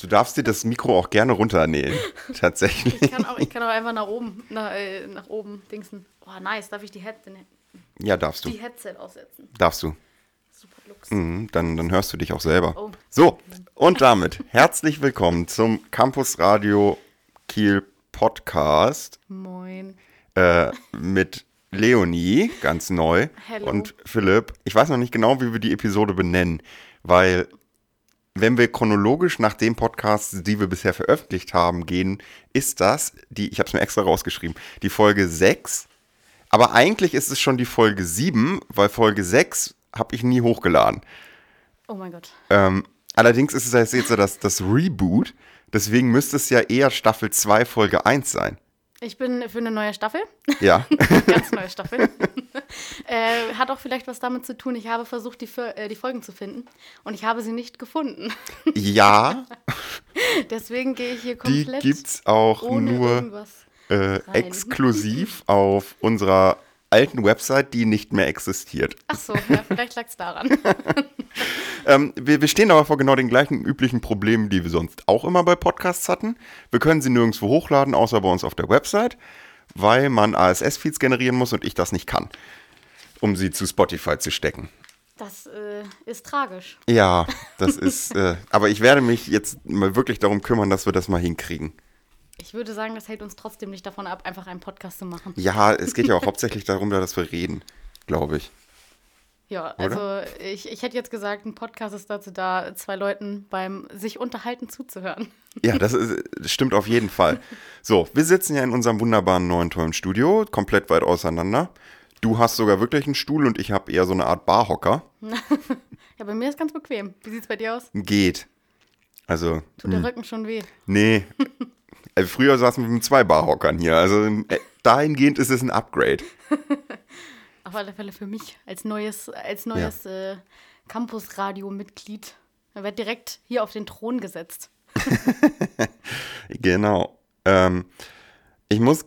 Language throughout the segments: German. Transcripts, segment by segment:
Du darfst dir das Mikro auch gerne runternähen. Tatsächlich. Ich kann auch, ich kann auch einfach nach oben, nach, äh, nach oben dingsen. Oh, nice. Darf ich die, Head ja, darfst du. die Headset aufsetzen? Darfst du. Super Lux. Mhm, dann, dann hörst du dich auch selber. Oh. So, und damit herzlich willkommen zum Campus Radio Kiel Podcast Moin. äh, mit Leonie, ganz neu, Hello. und Philipp. Ich weiß noch nicht genau, wie wir die Episode benennen, weil wenn wir chronologisch nach den Podcasts, die wir bisher veröffentlicht haben, gehen, ist das die, ich habe es mir extra rausgeschrieben, die Folge 6. Aber eigentlich ist es schon die Folge 7, weil Folge 6 habe ich nie hochgeladen. Oh mein Gott. Ähm, allerdings ist es jetzt so das, das Reboot, deswegen müsste es ja eher Staffel 2, Folge 1 sein. Ich bin für eine neue Staffel. Ja. Ganz neue Staffel. äh, hat auch vielleicht was damit zu tun. Ich habe versucht, die, äh, die Folgen zu finden und ich habe sie nicht gefunden. ja, Deswegen gehe ich hier die komplett gibt's auch nur äh, exklusiv auf unserer alten Website, die nicht mehr existiert. Ach so, ja, vielleicht lag es daran. Ähm, wir, wir stehen aber vor genau den gleichen üblichen Problemen, die wir sonst auch immer bei Podcasts hatten. Wir können sie nirgendwo hochladen, außer bei uns auf der Website, weil man ASS-Feeds generieren muss und ich das nicht kann, um sie zu Spotify zu stecken. Das äh, ist tragisch. Ja, das ist. äh, aber ich werde mich jetzt mal wirklich darum kümmern, dass wir das mal hinkriegen. Ich würde sagen, das hält uns trotzdem nicht davon ab, einfach einen Podcast zu machen. Ja, es geht ja auch hauptsächlich darum, dass wir reden, glaube ich. Ja, also ich, ich hätte jetzt gesagt, ein Podcast ist dazu da, zwei Leuten beim sich unterhalten zuzuhören. Ja, das, ist, das stimmt auf jeden Fall. So, wir sitzen ja in unserem wunderbaren neuen tollen Studio, komplett weit auseinander. Du hast sogar wirklich einen Stuhl und ich habe eher so eine Art Barhocker. Ja, bei mir ist ganz bequem. Wie sieht's bei dir aus? Geht. Also, Tut der Rücken schon weh? nee. Also früher saßen wir mit zwei Barhockern hier. Also äh, dahingehend ist es ein Upgrade. Auf alle Fälle für mich als neues, als neues äh, Campus-Radio-Mitglied. Er wird direkt hier auf den Thron gesetzt. Genau. Ähm, ich muss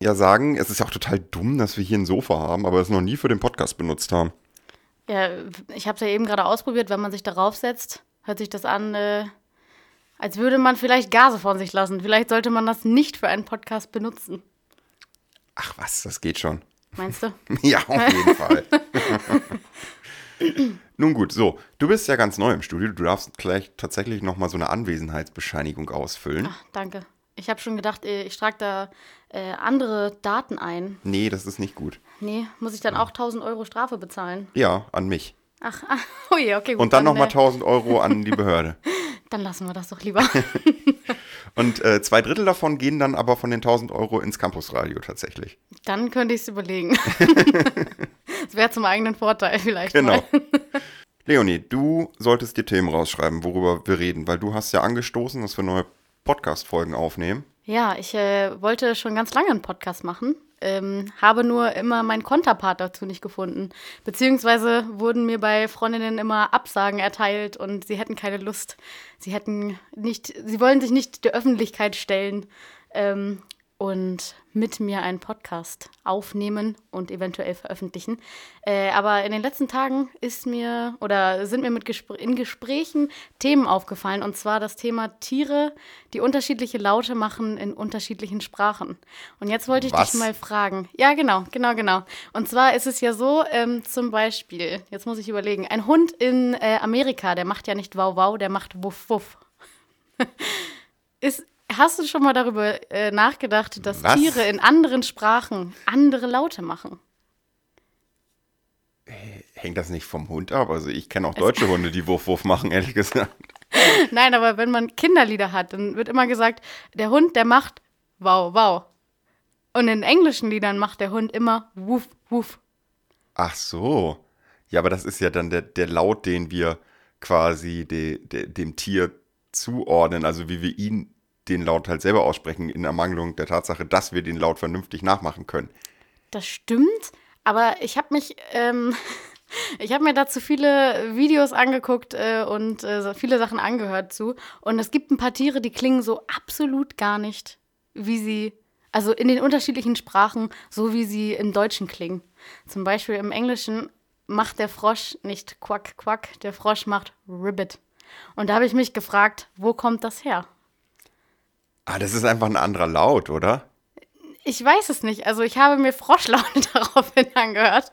ja sagen, es ist ja auch total dumm, dass wir hier ein Sofa haben, aber es noch nie für den Podcast benutzt haben. Ja, ich habe es ja eben gerade ausprobiert, wenn man sich darauf setzt, hört sich das an, äh, als würde man vielleicht Gase von sich lassen. Vielleicht sollte man das nicht für einen Podcast benutzen. Ach was, das geht schon. Meinst du? Ja, auf jeden Fall. Nun gut, so, du bist ja ganz neu im Studio. Du darfst gleich tatsächlich nochmal so eine Anwesenheitsbescheinigung ausfüllen. Ach, danke. Ich habe schon gedacht, äh, ich trage da äh, andere Daten ein. Nee, das ist nicht gut. Nee, muss ich dann auch 1000 Euro Strafe bezahlen? Ja, an mich. Ach, ah, oh je, okay, gut. Und dann nochmal äh, 1000 Euro an die Behörde. Dann lassen wir das doch lieber. Und äh, zwei Drittel davon gehen dann aber von den 1000 Euro ins Campusradio tatsächlich. Dann könnte ich es überlegen. Das wäre zum eigenen Vorteil vielleicht. Genau. Mal. Leonie, du solltest dir Themen rausschreiben, worüber wir reden, weil du hast ja angestoßen, dass wir neue Podcast-Folgen aufnehmen. Ja, ich äh, wollte schon ganz lange einen Podcast machen, ähm, habe nur immer meinen Konterpart dazu nicht gefunden. Beziehungsweise wurden mir bei Freundinnen immer Absagen erteilt und sie hätten keine Lust. Sie hätten nicht, sie wollen sich nicht der Öffentlichkeit stellen ähm, und mit mir einen Podcast aufnehmen und eventuell veröffentlichen. Äh, aber in den letzten Tagen ist mir oder sind mir mit Gespr in Gesprächen Themen aufgefallen und zwar das Thema Tiere, die unterschiedliche Laute machen in unterschiedlichen Sprachen. Und jetzt wollte ich Was? dich mal fragen. Ja, genau, genau, genau. Und zwar ist es ja so, ähm, zum Beispiel, jetzt muss ich überlegen, ein Hund in äh, Amerika, der macht ja nicht Wow Wow, der macht Wuff Wuff. hast du schon mal darüber äh, nachgedacht, dass Was? Tiere in anderen Sprachen andere Laute machen? Hängt das nicht vom Hund ab? Also ich kenne auch deutsche Hunde, die Wurf-Wurf machen, ehrlich gesagt. Nein, aber wenn man Kinderlieder hat, dann wird immer gesagt, der Hund, der macht Wow Wow. Und in englischen Liedern macht der Hund immer Wuff Wuff. Ach so. Ja, aber das ist ja dann der, der Laut, den wir quasi de, de, dem Tier zuordnen, also wie wir ihn den Laut halt selber aussprechen, in Ermangelung der Tatsache, dass wir den Laut vernünftig nachmachen können. Das stimmt, aber ich habe mich, ähm, ich habe mir dazu viele Videos angeguckt äh, und äh, viele Sachen angehört zu. Und es gibt ein paar Tiere, die klingen so absolut gar nicht, wie sie, also in den unterschiedlichen Sprachen, so wie sie im Deutschen klingen. Zum Beispiel im Englischen macht der Frosch nicht Quack Quack, der Frosch macht Ribbit. Und da habe ich mich gefragt, wo kommt das her? Ah, das ist einfach ein anderer Laut, oder? Ich weiß es nicht. Also ich habe mir Froschlaune daraufhin angehört.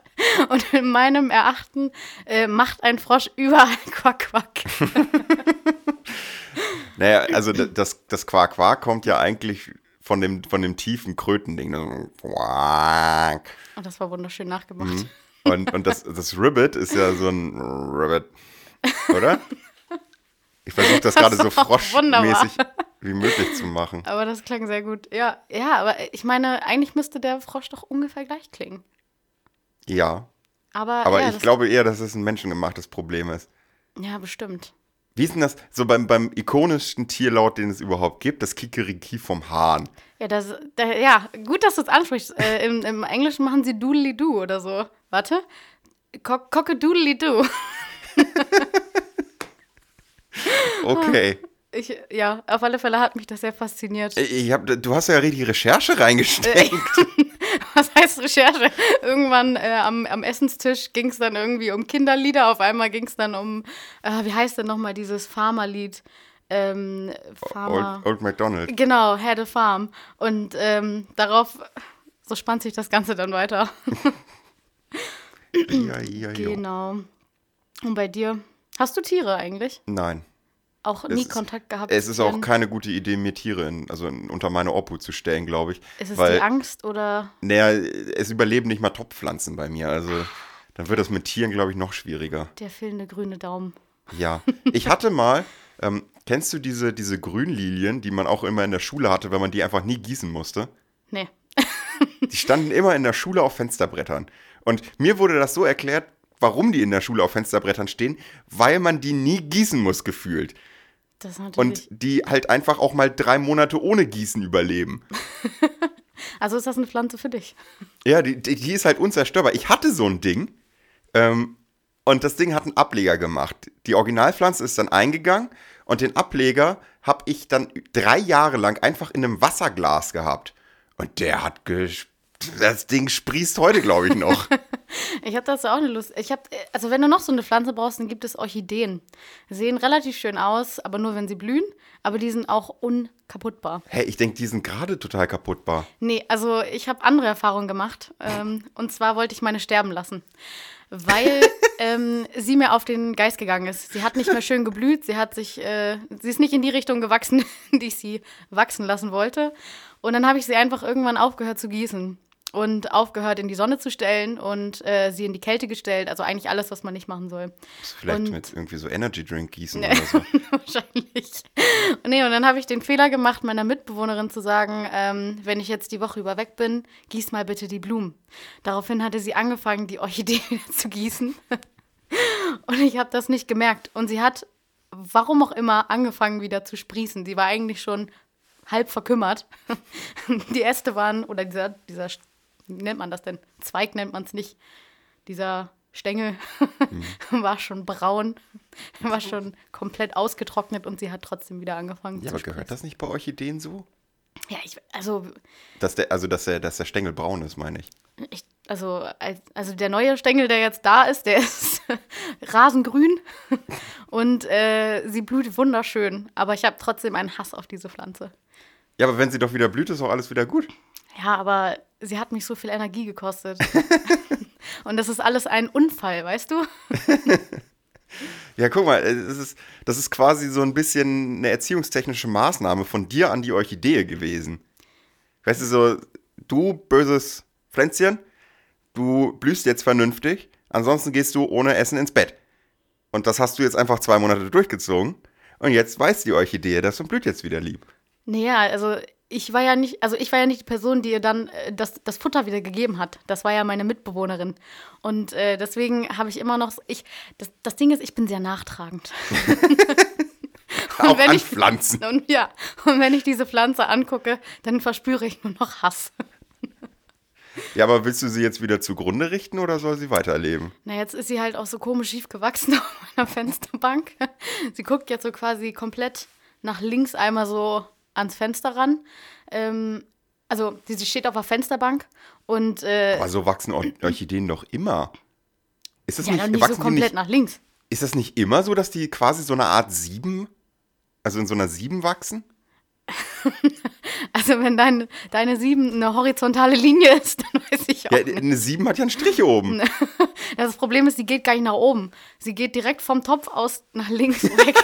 Und in meinem Erachten äh, macht ein Frosch überall Quack Quack. Naja, also das, das Quark-Quark kommt ja eigentlich von dem, von dem tiefen Krötending. Quack. Und das war wunderschön nachgemacht. Mhm. Und, und das, das Ribbit ist ja so ein Ribbit, oder? Ich versuche das, Das gerade so froschmäßig wie möglich zu machen. Aber das klang sehr gut. Ja, ja, aber ich meine, eigentlich müsste der Frosch doch ungefähr gleich klingen. Ja, Aber, aber ja, ich glaube eher, dass es ein menschengemachtes Problem ist. Ja, bestimmt. Wie ist denn das so beim, beim ikonischsten Tierlaut, den es überhaupt gibt, das Kikeriki vom Hahn? Ja, das, da, ja gut, dass du es ansprichst. äh, im, Im Englischen machen sie Doodly-Doo oder so. Warte. Cock Cockadoodly-Doo. Okay. Ich, ja, auf alle Fälle hat mich das sehr fasziniert. Ich hab, du hast ja richtig Recherche reingesteckt. Was heißt Recherche? Irgendwann äh, am, am Essenstisch ging es dann irgendwie um Kinderlieder. Auf einmal ging es dann um, äh, wie heißt denn nochmal dieses Farmerlied? Ähm, Farmer. Old, Old MacDonald. Genau, Had a Farm. Und ähm, darauf, so spannt sich das Ganze dann weiter. Ja, ja, ja. Genau. Und bei dir? Hast du Tiere eigentlich? Nein. Auch Es nie ist- Kontakt gehabt? Es ist auch keine gute Idee, mir Tiere in, also in, unter meine Obhut zu stellen, glaube ich. Ist es weil, die Angst oder? Naja, es überleben nicht mal Topfpflanzen bei mir. Also dann wird das mit Tieren, glaube ich, noch schwieriger. Der fehlende grüne Daumen. Ja. Ich hatte mal, ähm, kennst du diese, diese Grünlilien, die man auch immer in der Schule hatte, wenn man die einfach nie gießen musste? Nee. Die standen immer in der Schule auf Fensterbrettern. Und mir wurde das so erklärt, warum die in der Schule auf Fensterbrettern stehen, weil man die nie gießen muss, gefühlt. Das ist Und natürlich. die halt einfach auch mal drei Monate ohne Gießen überleben. also ist das eine Pflanze für dich? Ja, die, die, die ist halt unzerstörbar. Ich hatte so ein Ding ähm, und das Ding hat einen Ableger gemacht. Die Originalpflanze ist dann eingegangen und den Ableger habe ich dann drei Jahre lang einfach in einem Wasserglas gehabt. Und der hat ges das Ding sprießt heute, glaube ich, noch. Ich habe dazu auch eine Lust. Ich habe, also wenn du noch so eine Pflanze brauchst, dann gibt es Orchideen. Sehen relativ schön aus, aber nur wenn sie blühen. Aber die sind auch unkaputtbar. hey, ich denke, die sind gerade total kaputtbar. Nee, also ich habe andere Erfahrungen gemacht. Ähm, und zwar wollte ich meine sterben lassen. Weil ähm, sie mir auf den Geist gegangen ist. Sie hat nicht mehr schön geblüht, sie hat sich, äh, sie ist nicht in die Richtung gewachsen, in die ich sie wachsen lassen wollte. Und dann habe ich sie einfach irgendwann aufgehört zu gießen und aufgehört in die Sonne zu stellen und äh, sie in die Kälte gestellt. Also eigentlich alles, was man nicht machen soll. Vielleicht Und- mit irgendwie so Energy Drink gießen Ja. oder so. Wahrscheinlich. Und nee, und dann habe ich den Fehler gemacht, meiner Mitbewohnerin zu sagen, ähm, wenn ich jetzt die Woche über weg bin, gieß mal bitte die Blumen. Daraufhin hatte sie angefangen, die Orchidee zu gießen. Und ich habe das nicht gemerkt. Und sie hat, warum auch immer, angefangen wieder zu sprießen. Sie war eigentlich schon halb verkümmert. Die Äste waren, oder dieser, dieser, wie nennt man das denn? Zweig nennt man es nicht. Dieser Stängel war schon braun, war schon komplett ausgetrocknet und sie hat trotzdem wieder angefangen Ja, zu aber gehört das nicht bei Orchideen so? Ja, ich, also, Dass der, also, dass der, dass der Stängel braun ist, meine ich. ich, also, als- also der neue Stängel, der jetzt da ist, der ist rasengrün und äh, sie blüht wunderschön. Aber ich habe trotzdem einen Hass auf diese Pflanze. Ja, aber wenn sie doch wieder blüht, ist auch alles wieder gut. Ja, aber sie hat mich so viel Energie gekostet. und das ist alles ein Unfall, weißt du? Ja, guck mal, das ist, das ist quasi so ein bisschen eine erziehungstechnische Maßnahme von dir an die Orchidee gewesen. Weißt du, so, du böses Pflänzchen, du blühst jetzt vernünftig, ansonsten gehst du ohne Essen ins Bett. Und das hast du jetzt einfach zwei Monate durchgezogen. Und jetzt weiß die Orchidee das und blüht jetzt wieder lieb. Naja, also ich war ja nicht, also ich war ja nicht die Person, die ihr dann äh, das, das Futter wieder gegeben hat. Das war ja meine Mitbewohnerin. Und äh, deswegen habe ich immer noch, ich, das, das Ding ist, ich bin sehr nachtragend. Auch wenn an ich- Pflanzen. Und ja, und wenn ich diese Pflanze angucke, dann verspüre ich nur noch Hass. Ja, aber willst du sie jetzt wieder zugrunde richten oder soll sie weiterleben? Na, jetzt ist sie halt auch so komisch schief gewachsen auf meiner Fensterbank. Sie guckt jetzt so quasi komplett nach links einmal so ans Fenster ran. Ähm, also, sie steht auf der Fensterbank und äh, Aber so wachsen Or Orchideen doch immer. Ist das ja, nicht, nicht wachsen so die komplett nicht nach links. Ist das nicht immer so, dass die quasi so eine Art Sieben, also in so einer Sieben wachsen? Also wenn dein, deine 7 eine horizontale Linie ist, dann weiß ich auch Ja, nicht. eine Sieben hat ja einen Strich oben. Das Problem ist, sie geht gar nicht nach oben. Sie geht direkt vom Topf aus nach links weg.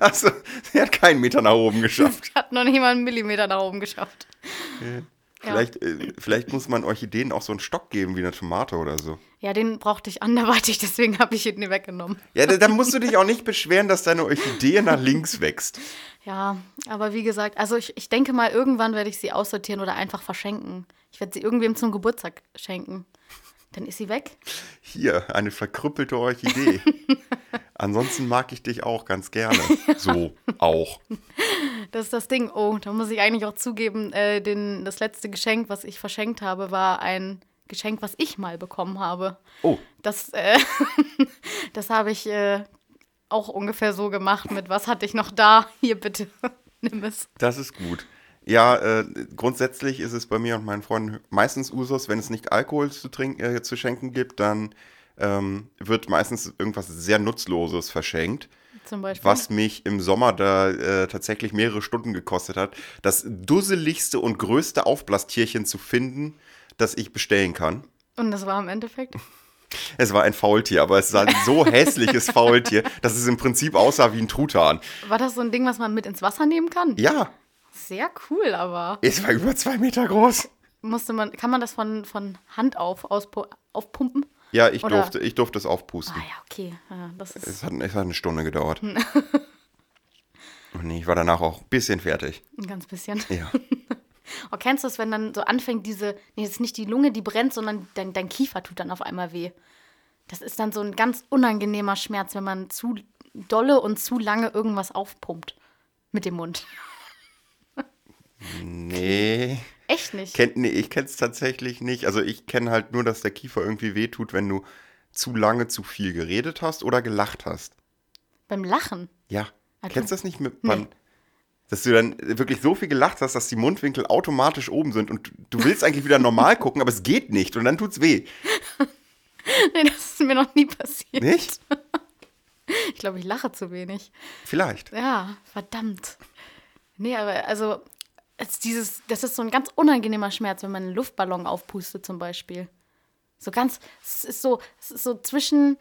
Also, sie hat keinen Meter nach oben geschafft. Hat noch nicht mal einen Millimeter nach oben geschafft. Vielleicht, äh, vielleicht muss man Orchideen auch so einen Stock geben wie eine Tomate oder so. Ja, den brauchte ich anderweitig, deswegen habe ich ihn weggenommen. Ja, da- dann musst du dich auch nicht beschweren, dass deine Orchidee nach links wächst. Ja, aber wie gesagt, also ich, ich denke mal, irgendwann werde ich sie aussortieren oder einfach verschenken. Ich werde sie irgendwem zum Geburtstag schenken. Dann ist sie weg. Hier, eine verkrüppelte Orchidee. Ansonsten mag ich dich auch ganz gerne. So, auch. Das ist das Ding. Oh, da muss ich eigentlich auch zugeben, äh, den, das letzte Geschenk, was ich verschenkt habe, war ein Geschenk, was ich mal bekommen habe. Oh, Das, äh, das habe ich äh, auch ungefähr so gemacht mit, was hatte ich noch da? Hier bitte, nimm es. das ist gut. Ja, äh, grundsätzlich ist es bei mir und meinen Freunden meistens Usus, wenn es nicht Alkohol zu, trinken, äh, zu schenken gibt, dann ähm, wird meistens irgendwas sehr Nutzloses verschenkt. Zum Beispiel. was mich im Sommer da äh, tatsächlich mehrere Stunden gekostet hat, das dusseligste und größte Aufblasstierchen zu finden, das ich bestellen kann. Und das war im Endeffekt. Es war ein Faultier, aber es war ein so hässliches Faultier, dass es im Prinzip aussah wie ein Truthahn. War das so ein Ding, was man mit ins Wasser nehmen kann? Ja, Sehr cool, aber. es war über zwei Meter groß. Musste man, kann man das von, von Hand auf aufpumpen? Ja, ich Oder- durfte, ich durfte es aufpusten. Ah ja, okay. Ja, das ist Es, hat, es hat eine Stunde gedauert. Und ich war danach auch ein bisschen fertig. ein ganz bisschen. Ja. Oh, kennst du es, wenn dann so anfängt, diese, nee, es ist nicht die Lunge, die brennt, sondern dein, dein Kiefer tut dann auf einmal weh. Das ist dann so ein ganz unangenehmer Schmerz, wenn man zu dolle und zu lange irgendwas aufpumpt mit dem Mund. Nee. Echt nicht. Kenn, nee, ich kenne es tatsächlich nicht. Also ich kenne halt nur, dass der Kiefer irgendwie wehtut, wenn du zu lange zu viel geredet hast oder gelacht hast. Beim Lachen. Ja. Also- Kennst du das nicht mit Nee. beim, dass du dann wirklich so viel gelacht hast, dass die Mundwinkel automatisch oben sind und du willst eigentlich wieder normal gucken, aber es geht nicht und dann tut's weh. Nee, das ist mir noch nie passiert. Nicht? Ich glaube, ich lache zu wenig. Vielleicht. Ja, verdammt. Nee, aber also, es dieses, das ist so ein ganz unangenehmer Schmerz, wenn man einen Luftballon aufpustet zum Beispiel. So ganz, es ist so, es ist so zwischen,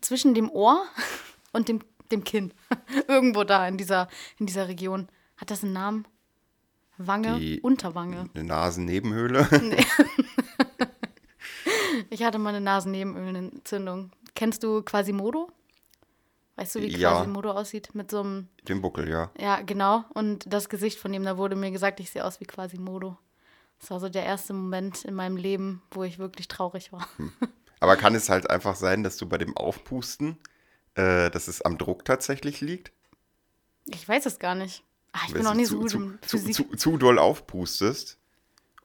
zwischen dem Ohr und dem, dem Kinn. Irgendwo da in dieser, in dieser Region. Hat das einen Namen? Wange? Die- Unterwange. Eine Nasennebenhöhle. Ich hatte mal eine Nasennebenhöhlenentzündung. Kennst du Quasimodo? Weißt du, wie Ja. Quasimodo aussieht? Mit so einem Den Buckel, ja. Ja, genau. Und das Gesicht von ihm, da wurde mir gesagt, ich sehe aus wie Quasimodo. Das war so der erste Moment in meinem Leben, wo ich wirklich traurig war. Aber kann es halt einfach sein, dass du bei dem Aufpusten, äh, dass es am Druck tatsächlich liegt? Ich weiß es gar nicht. Ah, ich bin noch du nie zu, so gut zu, im zu, Physik. zu, zu doll aufpustest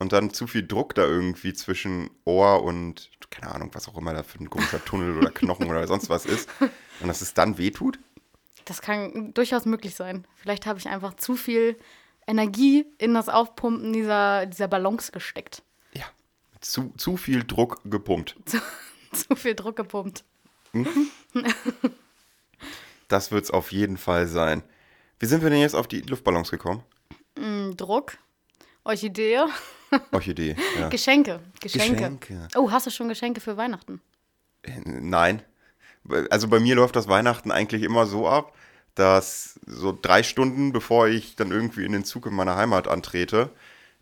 und dann zu viel Druck da irgendwie zwischen Ohr und, keine Ahnung, was auch immer da für ein komischer Tunnel oder Knochen oder sonst was ist. Und dass es dann wehtut? Das kann durchaus möglich sein. Vielleicht habe ich einfach zu viel Energie in das Aufpumpen dieser, dieser Ballons gesteckt. Ja. Zu, zu viel Druck gepumpt. zu viel Druck gepumpt. Das wird es auf jeden Fall sein. Wie sind wir denn jetzt auf die Luftballons gekommen? Hm, Druck, Orchidee, Orchidee, ja. Geschenke. Geschenke. Geschenke. Oh, hast du schon Geschenke für Weihnachten? Nein. Also bei mir läuft das Weihnachten eigentlich immer so ab, dass so drei Stunden bevor ich dann irgendwie in den Zug in meiner Heimat antrete,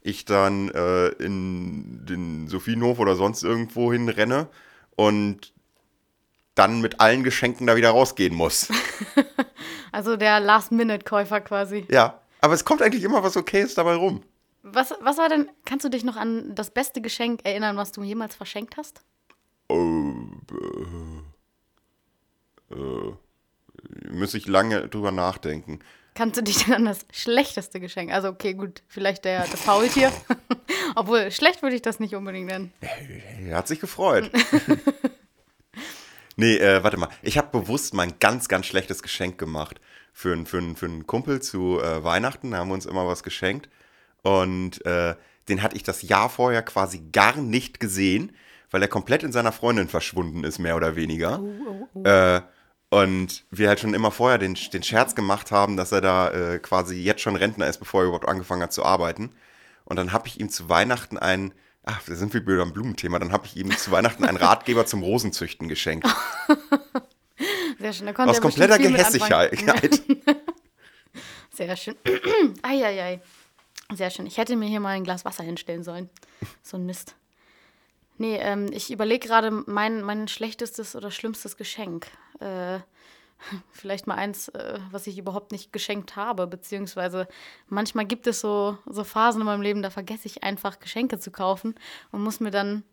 ich dann äh, in den Sophienhof oder sonst irgendwo hin renne und dann mit allen Geschenken da wieder rausgehen muss. Also der Last-Minute-Käufer quasi. ja. Aber es kommt eigentlich immer was Okayes dabei rum. Was, was war denn, kannst du dich noch an das beste Geschenk erinnern, was du jemals verschenkt hast? Oh, äh, äh, müsste ich lange drüber nachdenken. Kannst du dich denn an das schlechteste Geschenk? Also, okay, gut, vielleicht der, das Faultier. Obwohl, schlecht würde ich das nicht unbedingt nennen. Er hat sich gefreut. nee, äh, warte mal. Ich habe bewusst mal ein ganz, ganz schlechtes Geschenk gemacht. Für, einen- für, für einen Kumpel zu äh, Weihnachten. Da haben wir uns immer was geschenkt. Und äh, den hatte ich das Jahr vorher quasi gar nicht gesehen, weil er komplett in seiner Freundin verschwunden ist, mehr oder weniger. Oh, oh, oh. Äh, und wir halt schon immer vorher den, den Scherz gemacht haben, dass er da äh, quasi jetzt schon Rentner ist, bevor er überhaupt angefangen hat zu arbeiten. Und dann habe ich ihm zu Weihnachten einen, ach, da sind wir wieder am Blumenthema, dann habe ich ihm zu Weihnachten einen Ratgeber zum Rosenzüchten geschenkt. Sehr schön. Da konnte Aus er kompletter. Gehässigkeit. Sehr schön. Eieiei. Sehr schön. Ich hätte mir hier mal ein Glas Wasser hinstellen sollen. So ein Mist. Nee, ähm, ich überlege gerade mein, mein schlechtestes oder schlimmstes Geschenk. Äh, vielleicht mal eins, äh, was ich überhaupt nicht geschenkt habe, beziehungsweise manchmal gibt es so, so Phasen in meinem Leben, da vergesse ich einfach Geschenke zu kaufen und muss mir dann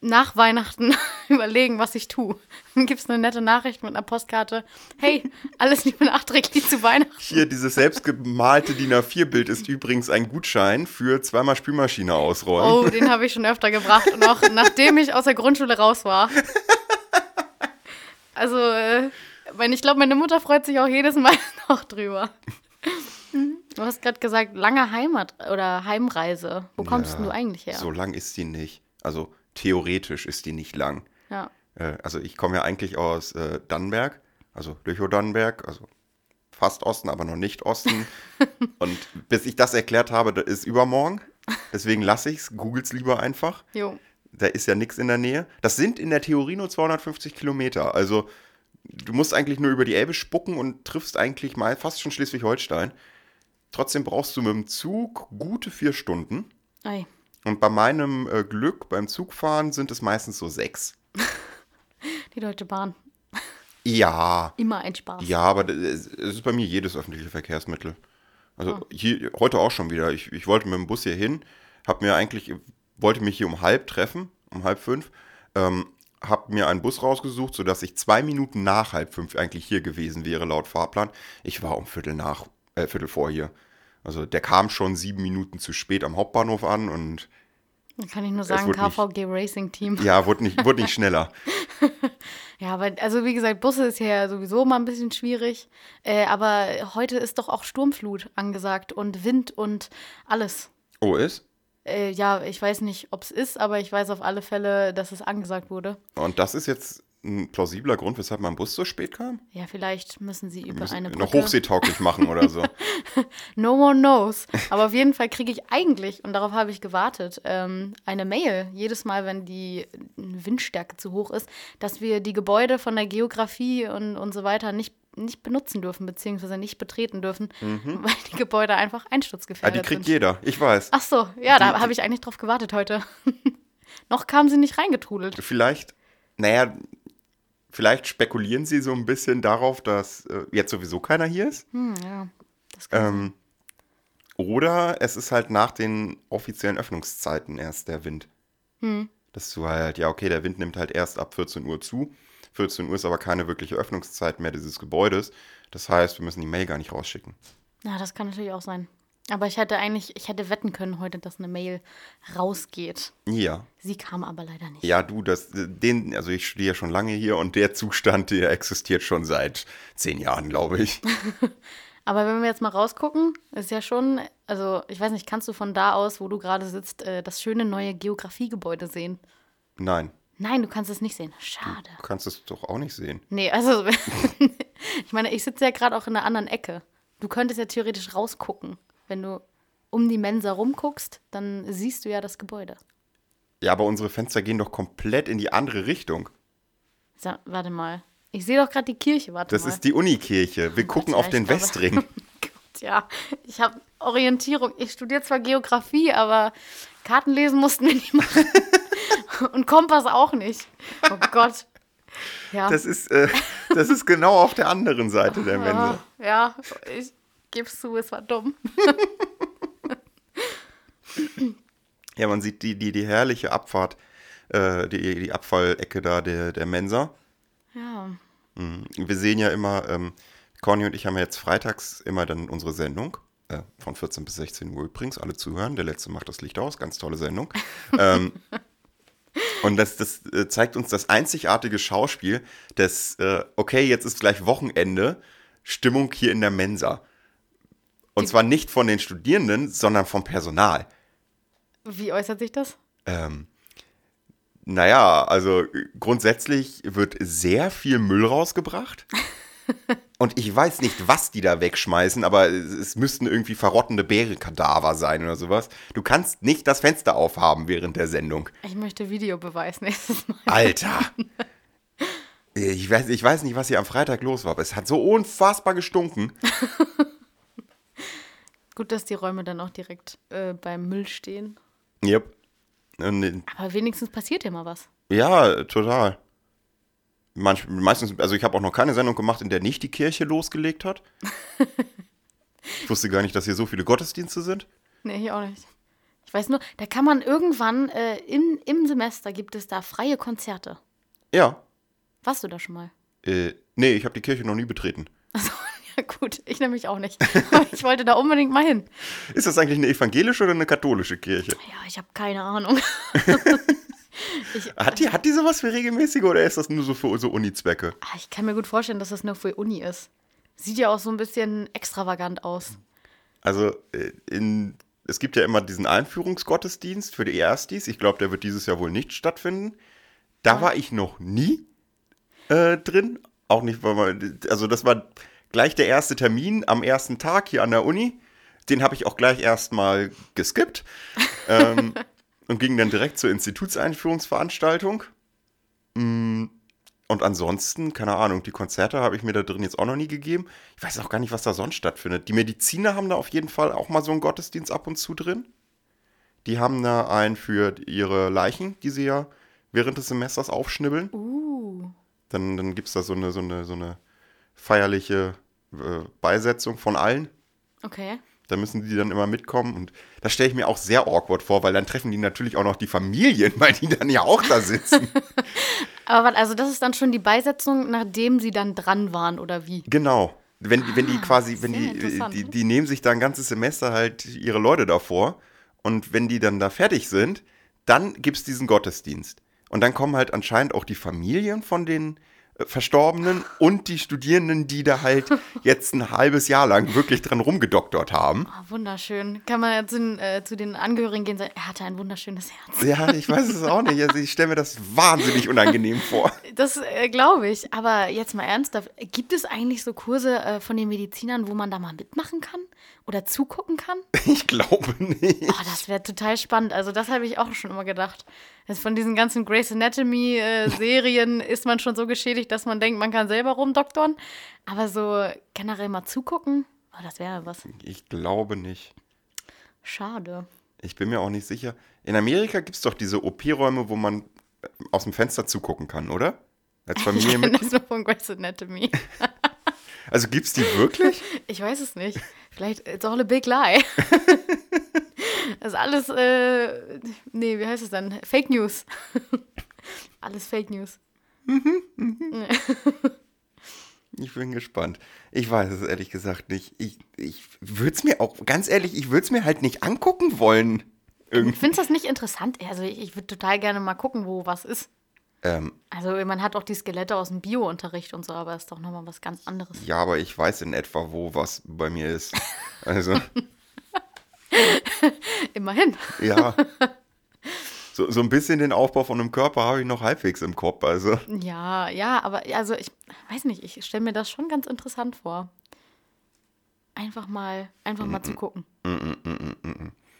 nach Weihnachten überlegen, was ich tue. Dann gibt es eine nette Nachricht mit einer Postkarte. Hey, alles Liebe nachträglich zu Weihnachten. Hier, dieses selbstgemalte DIN A4-Bild ist übrigens ein Gutschein für zweimal Spülmaschine ausräumen. Oh, den habe ich schon öfter gebracht und auch nachdem ich aus der Grundschule raus war. Also, äh, ich glaube, meine Mutter freut sich auch jedes Mal noch drüber. Du hast gerade gesagt, lange Heimat oder Heimreise. Wo kommst Ja, denn du eigentlich her? So lang ist die nicht. Also theoretisch ist die nicht lang. Ja. Äh, also ich komme ja eigentlich aus äh, Dannenberg, also Lüchow-Dannenberg, also fast Osten, aber noch nicht Osten. Und bis ich das erklärt habe, das ist übermorgen. Deswegen lasse ich es, googles lieber einfach. Jo. Da ist ja nichts in der Nähe. Das sind in der Theorie nur 250 Kilometer. Also du musst eigentlich nur über die Elbe spucken und triffst eigentlich mal fast schon Schleswig-Holstein. Trotzdem brauchst du mit dem Zug gute vier Stunden. Ei. Und bei meinem äh, Glück beim Zugfahren sind es meistens so sechs. Die Deutsche Bahn. Ja, Immer ein Spaß. ja, aber es ist bei mir jedes öffentliche Verkehrsmittel. Also hier, heute auch schon wieder. Ich, ich wollte mit dem Bus hier hin, hab mir eigentlich, wollte mich hier um halb treffen, um halb fünf, ähm, hab mir einen Bus rausgesucht, sodass ich zwei Minuten nach halb fünf eigentlich hier gewesen wäre, laut Fahrplan. Ich war um Viertel nach, äh, Viertel vor hier. Also der kam schon sieben Minuten zu spät am Hauptbahnhof an und Dann kann ich nur sagen, wurde nicht- KVG Racing Team. ja, wurde nicht, wurde nicht schneller. Ja, aber also wie gesagt, Busse ist ja sowieso mal ein bisschen schwierig. Äh, aber heute ist doch auch Sturmflut angesagt und Wind und alles. Oh, ist? Äh, ja, ich weiß nicht, ob es ist, aber ich weiß auf alle Fälle, dass es angesagt wurde. Und das ist jetzt ein plausibler Grund, weshalb mein Bus so spät kam? Ja, vielleicht müssen sie über Müssen eine noch Brücke. hochseetauglich machen oder so. No one knows. Aber auf jeden Fall kriege ich eigentlich, und darauf habe ich gewartet, ähm, eine Mail, jedes Mal, wenn die Windstärke zu hoch ist, dass wir die Gebäude von der Geografie und, und so weiter nicht, nicht benutzen dürfen, beziehungsweise nicht betreten dürfen, weil die Gebäude einfach Mhm. Ah, die einsturzgefährdet kriegt sind. jeder, ich weiß. Ach so, ja, da Die- habe ich eigentlich drauf gewartet heute. Noch kam sie nicht reingetrudelt. Vielleicht, naja, vielleicht spekulieren sie so ein bisschen darauf, dass äh, jetzt sowieso keiner hier ist. Hm, ja, das kann Ähm, oder es ist halt nach den offiziellen Öffnungszeiten erst der Wind. Hm. Dass du halt, ja, okay, der Wind nimmt halt erst ab 14 Uhr zu. 14 Uhr ist aber keine wirkliche Öffnungszeit mehr dieses Gebäudes. Das heißt, wir müssen die Mail gar nicht rausschicken. Ja, das kann natürlich auch sein. Aber ich hätte eigentlich, ich hätte wetten können heute, dass eine Mail rausgeht. Ja. Sie kam aber leider nicht. Ja, du, das, den, also ich studiere schon lange hier und der Zustand, der existiert schon seit zehn Jahren, glaube ich. Aber wenn wir jetzt mal rausgucken, ist ja schon, also ich weiß nicht, kannst du von da aus, wo du gerade sitzt, äh, das schöne neue Geografiegebäude sehen? Nein, Nein, du kannst es nicht sehen. Schade. du kannst es doch auch nicht sehen. Nee, also ich meine, ich sitze ja gerade auch in einer anderen Ecke. Du könntest ja theoretisch rausgucken. Wenn du um die Mensa rumguckst, dann siehst du ja das Gebäude. Ja, aber unsere Fenster gehen doch komplett in die andere Richtung. So, warte mal. Ich sehe doch gerade die Kirche, warte Das mal. ist die Unikirche. Wir gucken ja, auf den glaube- Westring. Gott, ja, ich habe Orientierung. Ich studiere zwar Geografie, aber Karten lesen mussten wir nicht machen. Und Kompass auch nicht. Oh Gott. Ja. Das ist, äh, das ist genau auf der anderen Seite der Mensa. ja, ja, ich gebe es zu, es war dumm. Ja, man sieht die, die, die herrliche Abfahrt, äh, die, die Abfallecke da der, der Mensa. Ja. Mhm. Wir sehen ja immer, ähm, Conny und ich haben ja jetzt freitags immer dann unsere Sendung. Äh, von 14 bis 16 Uhr übrigens, alle zuhören. Der letzte macht das Licht aus, ganz tolle Sendung. ähm, und das, das äh, zeigt uns das einzigartige Schauspiel des, äh, okay, jetzt ist gleich Wochenende, Stimmung hier in der Mensa. Und zwar nicht von den Studierenden, sondern vom Personal. Wie äußert sich das? ähm, Naja, also äh, grundsätzlich wird sehr viel Müll rausgebracht. Und ich weiß nicht, was die da wegschmeißen, aber es, müssten irgendwie verrottende Bärenkadaver sein oder sowas. Du kannst nicht das Fenster aufhaben während der Sendung. Ich möchte Videobeweis nächstes Mal. Alter! Ich weiß, ich weiß nicht, was hier am Freitag los war, aber es hat so unfassbar gestunken. Gut, dass die Räume dann auch direkt äh, beim Müll stehen. Yep. Und, Aber wenigstens passiert ja mal was. ja, total. Manch, meistens, also ich habe auch noch keine Sendung gemacht, in der nicht die Kirche losgelegt hat. ich wusste gar nicht, dass hier so viele Gottesdienste sind. Nee, ich auch nicht. Ich weiß nur, da kann man irgendwann äh, im, im Semester gibt es da freie Konzerte. Ja. Warst du da schon mal? Äh, nee, ich habe die Kirche noch nie betreten. Ja gut, ich nämlich auch nicht. Ich wollte da unbedingt mal hin. Ist das eigentlich eine evangelische oder eine katholische Kirche? Ja, ich habe keine Ahnung. ich, Hat die, hat die sowas für regelmäßige oder ist das nur so für so Uni-Zwecke? Ah, ich kann mir gut vorstellen, dass das nur für Uni ist. Sieht ja auch so ein bisschen extravagant aus. Also, äh, in, es gibt ja immer diesen Einführungsgottesdienst für die Erstis. Ich glaube, der wird dieses Jahr wohl nicht stattfinden. Da war ich noch nie äh, drin. Auch nicht, weil man, also das war gleich der erste Termin am ersten Tag hier an der Uni. Den habe ich auch gleich erstmal geskippt ähm, und ging dann direkt zur Institutseinführungsveranstaltung. Mm, Und ansonsten, keine Ahnung, die Konzerte habe ich mir da drin jetzt auch noch nie gegeben. Ich weiß auch gar nicht, was da sonst stattfindet. Die Mediziner haben da auf jeden Fall auch mal so einen Gottesdienst ab und zu drin. Die haben da einen für ihre Leichen, die sie ja während des Semesters aufschnibbeln. Uh. Dann, dann gibt es da so eine, so eine, so eine feierliche äh, Beisetzung von allen. Okay. Da müssen die dann immer mitkommen. Und das stelle ich mir auch sehr awkward vor, weil dann treffen die natürlich auch noch die Familien, weil die dann ja auch da sitzen. Aber warte, also das ist dann schon die Beisetzung, nachdem sie dann dran waren, oder wie? genau. Wenn, die- wenn die quasi, wenn die, die, die nehmen sich da ein ganzes Semester halt ihre Leute davor. Und wenn die dann da fertig sind, dann gibt es diesen Gottesdienst. Und dann kommen halt anscheinend auch die Familien von den Verstorbenen und die Studierenden, die da halt jetzt ein halbes Jahr lang wirklich dran rumgedoktert haben. Ah, wunderschön. Kann man ja zu, den, äh, zu den Angehörigen gehen und sagen, er hatte ein wunderschönes Herz. Ja, ich weiß es auch nicht. Also ich stelle mir das wahnsinnig unangenehm vor. Das äh, glaube ich. Aber jetzt mal ernsthaft, gibt es eigentlich so Kurse äh, von den Medizinern, wo man da mal mitmachen kann oder zugucken kann? Ich glaube nicht. Oh, das wäre total spannend. Also das habe ich auch schon immer gedacht. Also von diesen ganzen Grey's Anatomy-Serien ist man schon so geschädigt, dass man denkt, man kann selber rumdoktoren. Aber so generell mal zugucken, oh, das wäre was. Ich glaube nicht. Schade. Ich bin mir auch nicht sicher. In Amerika gibt es doch diese OP-Räume, wo man äh, aus dem Fenster zugucken kann, oder? Als Ich kenne Familienmitglied. das nur von Grey's Anatomy. Also gibt es die wirklich? Ich weiß es nicht. Vielleicht it's all a big lie. Das ist alles, äh, nee, wie heißt es dann? Fake News. Alles Fake News. Ich bin gespannt. Ich weiß es ehrlich gesagt nicht. Ich, ich würde es mir auch, ganz ehrlich, ich würde es mir halt nicht angucken wollen. Irgendwie. Findest du das nicht interessant? Also ich, ich würde total gerne mal gucken, wo was ist. Ähm, Also man hat auch die Skelette aus dem Bio-Unterricht und so, aber ist doch nochmal was ganz anderes. ja, aber ich weiß in etwa, wo was bei mir ist. Also, Immerhin. ja. So, so ein bisschen den Aufbau von einem Körper habe ich noch halbwegs im Kopf. Also, Ja, ja, aber also ich weiß nicht, ich stelle mir das schon ganz interessant vor. Einfach mal, einfach mal zu gucken.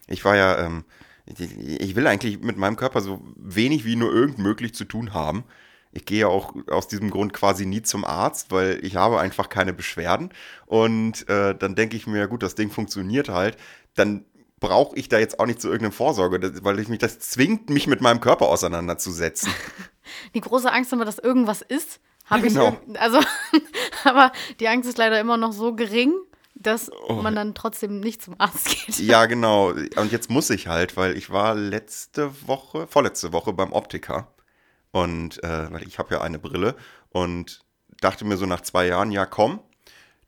ich war ja, ähm, ich, ich will eigentlich mit meinem Körper so wenig wie nur irgend möglich zu tun haben. Ich gehe ja auch aus diesem Grund quasi nie zum Arzt, weil ich habe einfach keine Beschwerden. Und äh, dann denke ich mir, gut, das Ding funktioniert halt. Dann brauche ich da jetzt auch nicht zu irgendeinem Vorsorge, weil ich mich das zwingt, mich mit meinem Körper auseinanderzusetzen. Die große Angst immer, dass irgendwas ist, habe Ja, ich. genau. irg- Also, aber die Angst ist leider immer noch so gering, dass Oh. man dann trotzdem nicht zum Arzt geht. Ja, genau. Und jetzt muss ich halt, weil ich war letzte Woche, vorletzte Woche beim Optiker. Und äh, weil ich habe ja eine Brille und dachte mir so nach zwei Jahren, ja komm,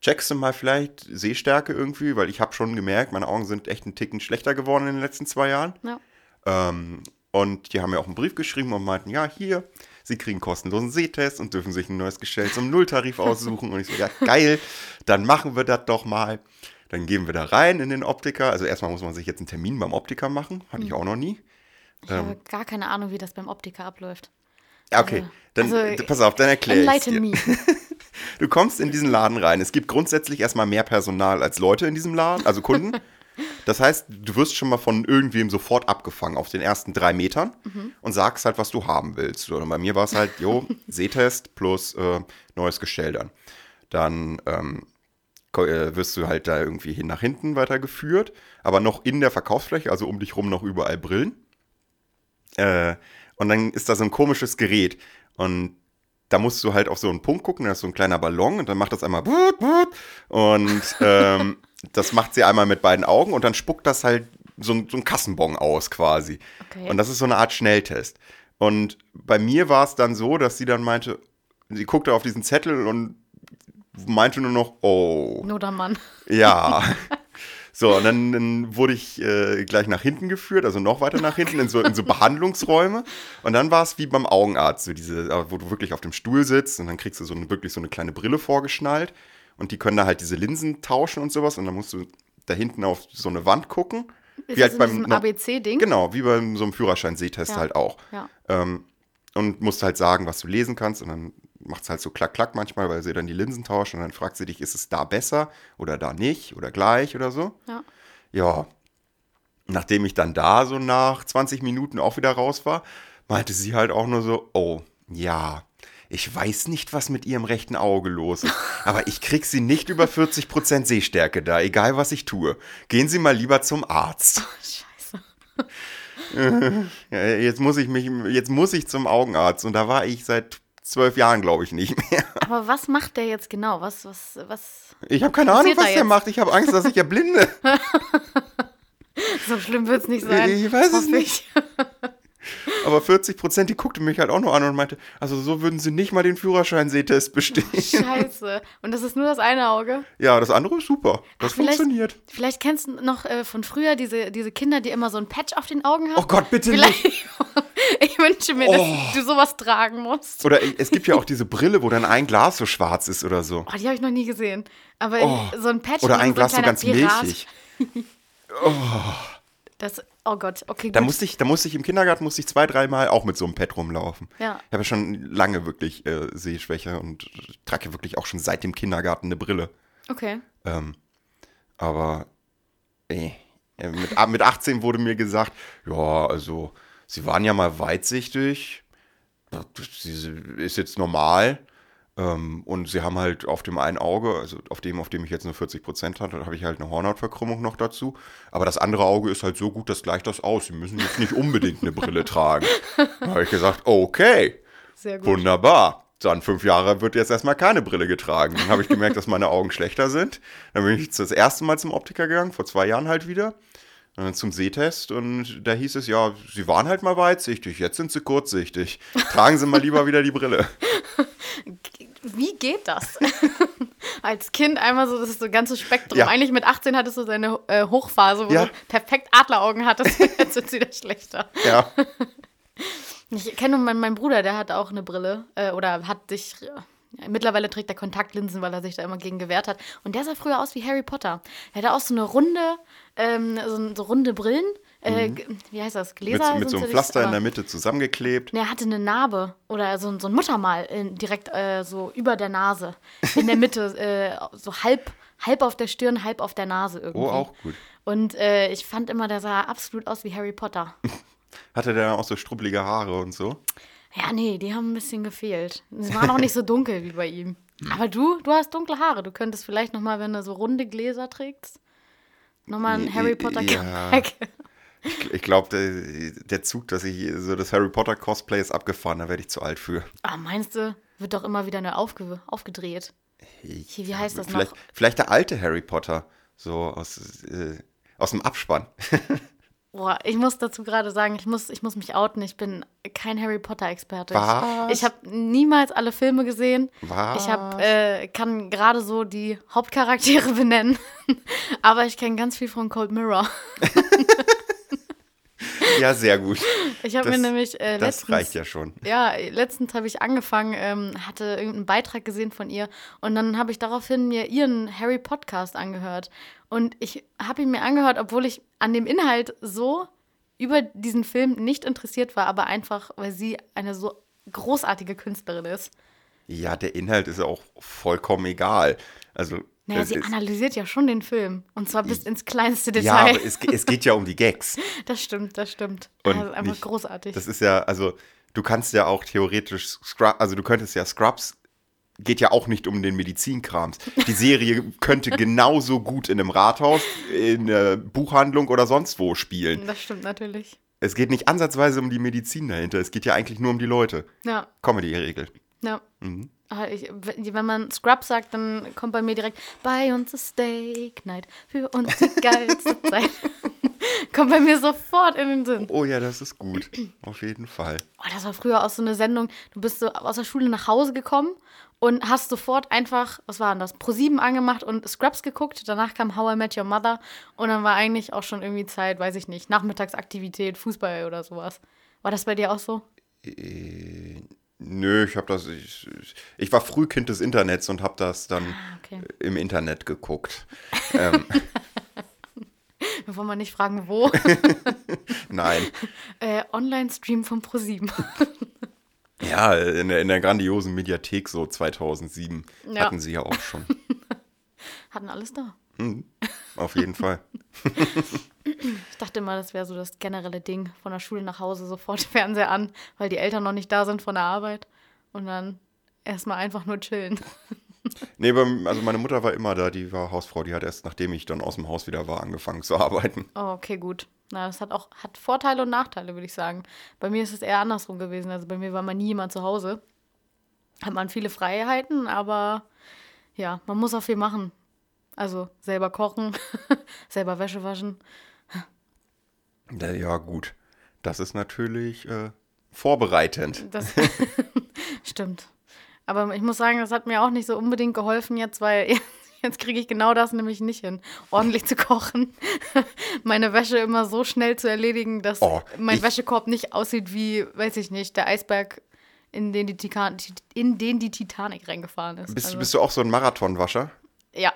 checkst du mal vielleicht Sehstärke irgendwie, weil ich habe schon gemerkt, meine Augen sind echt einen Ticken schlechter geworden in den letzten zwei Jahren. Ja. Ähm, und die haben mir auch einen Brief geschrieben und meinten, ja, hier, sie kriegen kostenlosen Sehtest und dürfen sich ein neues Gestell zum Nulltarif aussuchen. Und ich so, ja, geil, dann machen wir das doch mal. Dann gehen wir da rein in den Optiker. Also erstmal muss man sich jetzt einen Termin beim Optiker machen. Hatte ich auch noch nie. Ich habe gar keine Ahnung, wie das beim Optiker abläuft. Ja, okay. Dann Also, pass auf, dann erkläre ich Enlighten dir. me. Du kommst in diesen Laden rein. Es gibt grundsätzlich erstmal mehr Personal als Leute in diesem Laden, also Kunden. Das heißt, du wirst schon mal von irgendwem sofort abgefangen auf den ersten drei Metern und sagst halt, was du haben willst. Und bei mir war es halt, jo, Sehtest plus äh, neues Gestell dann. Dann ähm, äh, wirst du halt da irgendwie hin nach hinten weitergeführt, aber noch in der Verkaufsfläche, also um dich rum noch überall Brillen. Äh, und dann ist da so ein komisches Gerät. Und da musst du halt auf so einen Punkt gucken, da ist so ein kleiner Ballon und dann macht das einmal und ähm, das macht sie einmal mit beiden Augen und dann spuckt das halt so, ein- so ein Kassenbon aus quasi. Okay. Und das ist so eine Art Schnelltest. Und bei mir war es dann so, dass sie dann meinte, sie guckte auf diesen Zettel und meinte nur noch, oh, Nodermann. ja. So, und dann, dann wurde ich äh, gleich nach hinten geführt, also noch weiter nach hinten, in so, in so Behandlungsräume. Und dann war es wie beim Augenarzt, so diese, äh, wo du wirklich auf dem Stuhl sitzt und dann kriegst du so eine, wirklich so eine kleine Brille vorgeschnallt. Und die können da halt diese Linsen tauschen und sowas. Und dann musst du da hinten auf so eine Wand gucken. Ist wie halt beim ABC-Ding? Genau, wie bei so einem Führerschein-Sehtest Ja. halt auch. Ja. Ähm, und musst halt sagen, was du lesen kannst. Und dann macht es halt so klack, klack manchmal, weil sie dann die Linsen tauschen. Und dann fragt sie dich, ist es da besser oder da nicht oder gleich oder so. Ja. Ja. Nachdem ich dann da so nach 20 Minuten auch wieder raus war, meinte sie halt auch nur so, oh, ja. Ich weiß nicht, was mit ihrem rechten Auge los ist, aber ich krieg sie nicht über 40% Sehstärke da, egal was ich tue. Gehen Sie mal lieber zum Arzt. Scheiße. Ja, jetzt muss ich mich, jetzt muss ich zum Augenarzt und da war ich seit zwölf Jahren, glaube ich, nicht mehr. Aber was macht der jetzt genau? Was, was, was? Ich habe keine Ahnung, was der macht. Ich habe Angst, dass ich erblinde. So schlimm wird es nicht sein. Ich weiß es ich. Aber 40 Prozent, die guckte mich halt auch nur an und meinte, also so würden sie nicht mal den Führerschein-Sehtest bestehen. Scheiße. Und das ist nur das eine Auge? Ja, das andere ist super. Das Ach, vielleicht- funktioniert. Vielleicht kennst du noch äh, von früher diese, diese Kinder, die immer so ein Patch auf den Augen haben. Oh Gott, bitte Vielleicht, nicht. ich wünsche mir, Oh. dass du sowas tragen musst. Oder es gibt ja auch diese Brille, wo dann ein Glas so schwarz ist oder so. Oh, die habe ich noch nie gesehen. Aber Oh. so ein Patch Oder ein Glas so kleiner ganz Pirat, milchig. Das, oh Gott, okay, Da gut. musste ich, da musste ich im Kindergarten musste ich zwei, dreimal auch mit so einem Pad rumlaufen. Ja. Ich habe ja schon lange wirklich äh, Sehschwäche und trage wirklich auch schon seit dem Kindergarten eine Brille. okay. Ähm, aber ey, äh, mit, mit 18 wurde mir gesagt, ja, also sie waren ja mal weitsichtig, das ist jetzt normal. Ähm, und sie haben halt auf dem einen Auge, also auf dem, auf dem ich jetzt nur 40 Prozent hatte, habe ich halt eine Hornhautverkrümmung noch dazu. Aber das andere Auge ist halt so gut, das gleicht das aus. Sie müssen jetzt nicht unbedingt eine Brille tragen. Da habe ich gesagt, okay, Sehr gut. Wunderbar. Dann fünf Jahre wird jetzt erstmal keine Brille getragen. Dann habe ich gemerkt, dass meine Augen schlechter sind. Dann bin ich das erste Mal zum Optiker gegangen, vor zwei Jahren halt wieder. Dann zum Sehtest und da hieß es, ja, sie waren halt mal weitsichtig, jetzt sind sie kurzsichtig. Tragen Sie mal lieber wieder die Brille. Wie geht das? Als Kind einmal so das ein ganzes Spektrum. Ja. Eigentlich mit 18 hattest du deine äh, Hochphase, wo Ja. du perfekt Adleraugen hattest. Jetzt sind sie wieder schlechter. Ja, Ich kenne meinen, meinen Bruder, der hat auch eine Brille äh, oder hat sich. Ja, mittlerweile trägt er Kontaktlinsen, weil er sich da immer gegen gewehrt hat. Und der sah früher aus wie Harry Potter. Er hatte auch so eine runde, ähm, so, so runde Brillen. Äh, g- Wie heißt das? mit, Gläser? mit so sind einem Pflaster in der Mitte zusammengeklebt. Ne, er hatte eine Narbe oder so, ein- so ein Muttermal in, direkt äh, so über der Nase. In der Mitte, äh, so halb, halb auf der Stirn, halb auf der Nase irgendwie. Oh, auch gut. Und äh, ich fand immer, der sah absolut aus wie Harry Potter. Hatte der auch so strubbelige Haare und so? Ja, nee, die haben ein bisschen gefehlt. Sie waren auch nicht so dunkel wie bei ihm. Aber du, du hast dunkle Haare. Du könntest vielleicht noch mal, wenn du so runde Gläser trägst, noch mal ein Ja. Harry Potter Comeback. Ich, ich glaube, der, der Zug, dass ich so das Harry Potter Cosplay ist abgefahren, da werde ich zu alt für. Ah, meinst du, wird doch immer wieder neu aufge aufgedreht? Hier, wie heißt das vielleicht, noch? vielleicht der alte Harry Potter, so aus, äh, aus dem Abspann. Boah, ich muss dazu gerade sagen, ich muss, ich muss mich outen. Ich bin kein Harry Potter-Experte. Ich, ich habe niemals alle Filme gesehen. Was? Ich hab, äh, kann gerade so die Hauptcharaktere benennen. Aber ich kenne ganz viel von Cold Mirror. Ja, sehr gut. Ich habe mir Das- nämlich äh, Das letztens, reicht ja schon. Ja, letztens habe ich angefangen, ähm, hatte irgendeinen Beitrag gesehen von ihr und dann habe ich daraufhin mir ihren Harry Podcast angehört. Und ich habe ihn mir angehört, obwohl ich an dem Inhalt so über diesen Film nicht interessiert war, aber einfach, weil sie eine so großartige Künstlerin ist. Ja, der Inhalt ist ja auch vollkommen egal. Also. Naja, sie analysiert ja schon den Film. Und zwar bis ins kleinste ja, Detail. aber es, es geht ja um die Gags. das stimmt, das stimmt. Und also einfach nicht- großartig. Das ist ja, also, du kannst ja auch theoretisch Scrubs, also du könntest ja Scrubs, geht ja auch nicht um den Medizinkrams. Die Serie könnte genauso gut in einem Rathaus, in der Buchhandlung oder sonst wo spielen. das stimmt natürlich. Es geht nicht ansatzweise um die Medizin dahinter, es geht ja eigentlich nur um die Leute. Ja, Comedy-Regel. ja. Mhm. Aber Ich, wenn man Scrub sagt, dann kommt bei mir direkt bei uns ist Steak Night für uns die geilste Zeit. kommt bei mir sofort in den Sinn. Oh ja, das ist gut. Auf jeden Fall. Oh, das war früher auch so eine Sendung. Du bist so aus der Schule nach Hause gekommen und hast sofort einfach, was war denn das, Pro7 angemacht und Scrubs geguckt. Danach kam How I Met Your Mother und dann war eigentlich auch schon irgendwie Zeit, weiß ich nicht, Nachmittagsaktivität, Fußball oder sowas. War das bei dir auch so? Äh, nö, ich habe das. Ich, ich war Frühkind des Internets und habe das dann Ah, okay. im Internet geguckt. ähm, Wir wollen mal nicht fragen, wo. nein. äh, Online-Stream von Pro7. Ja, in der, in der grandiosen Mediathek so 2007 Ja. hatten sie ja auch schon. Hatten alles da. Auf jeden Fall. Ich dachte immer, das wäre so das generelle Ding. Von der Schule nach Hause sofort Fernseher an, weil die Eltern noch nicht da sind von der Arbeit. Und dann erstmal einfach nur chillen. Nee, also meine Mutter war immer da, die war Hausfrau, die hat erst nachdem ich dann aus dem Haus wieder war, angefangen zu arbeiten. Oh, okay, gut. Na, das hat auch hat Vorteile und Nachteile, würde ich sagen. Bei mir ist es eher andersrum gewesen. Also bei mir war man nie jemand zu Hause. Hat man viele Freiheiten, aber ja, man muss auch viel machen. Also selber kochen, selber Wäsche waschen. Ja, Ja, gut. Das ist natürlich äh, vorbereitend. Das stimmt. Aber ich muss sagen, das hat mir auch nicht so unbedingt geholfen jetzt, weil jetzt kriege ich genau das nämlich nicht hin, ordentlich zu kochen. Meine Wäsche immer so schnell zu erledigen, dass Oh, mein Wäschekorb nicht aussieht wie, weiß ich nicht, der Eisberg, in den die, Titan in den die Titanic reingefahren ist. Bist, Also, bist du auch so ein Marathonwascher? Ja.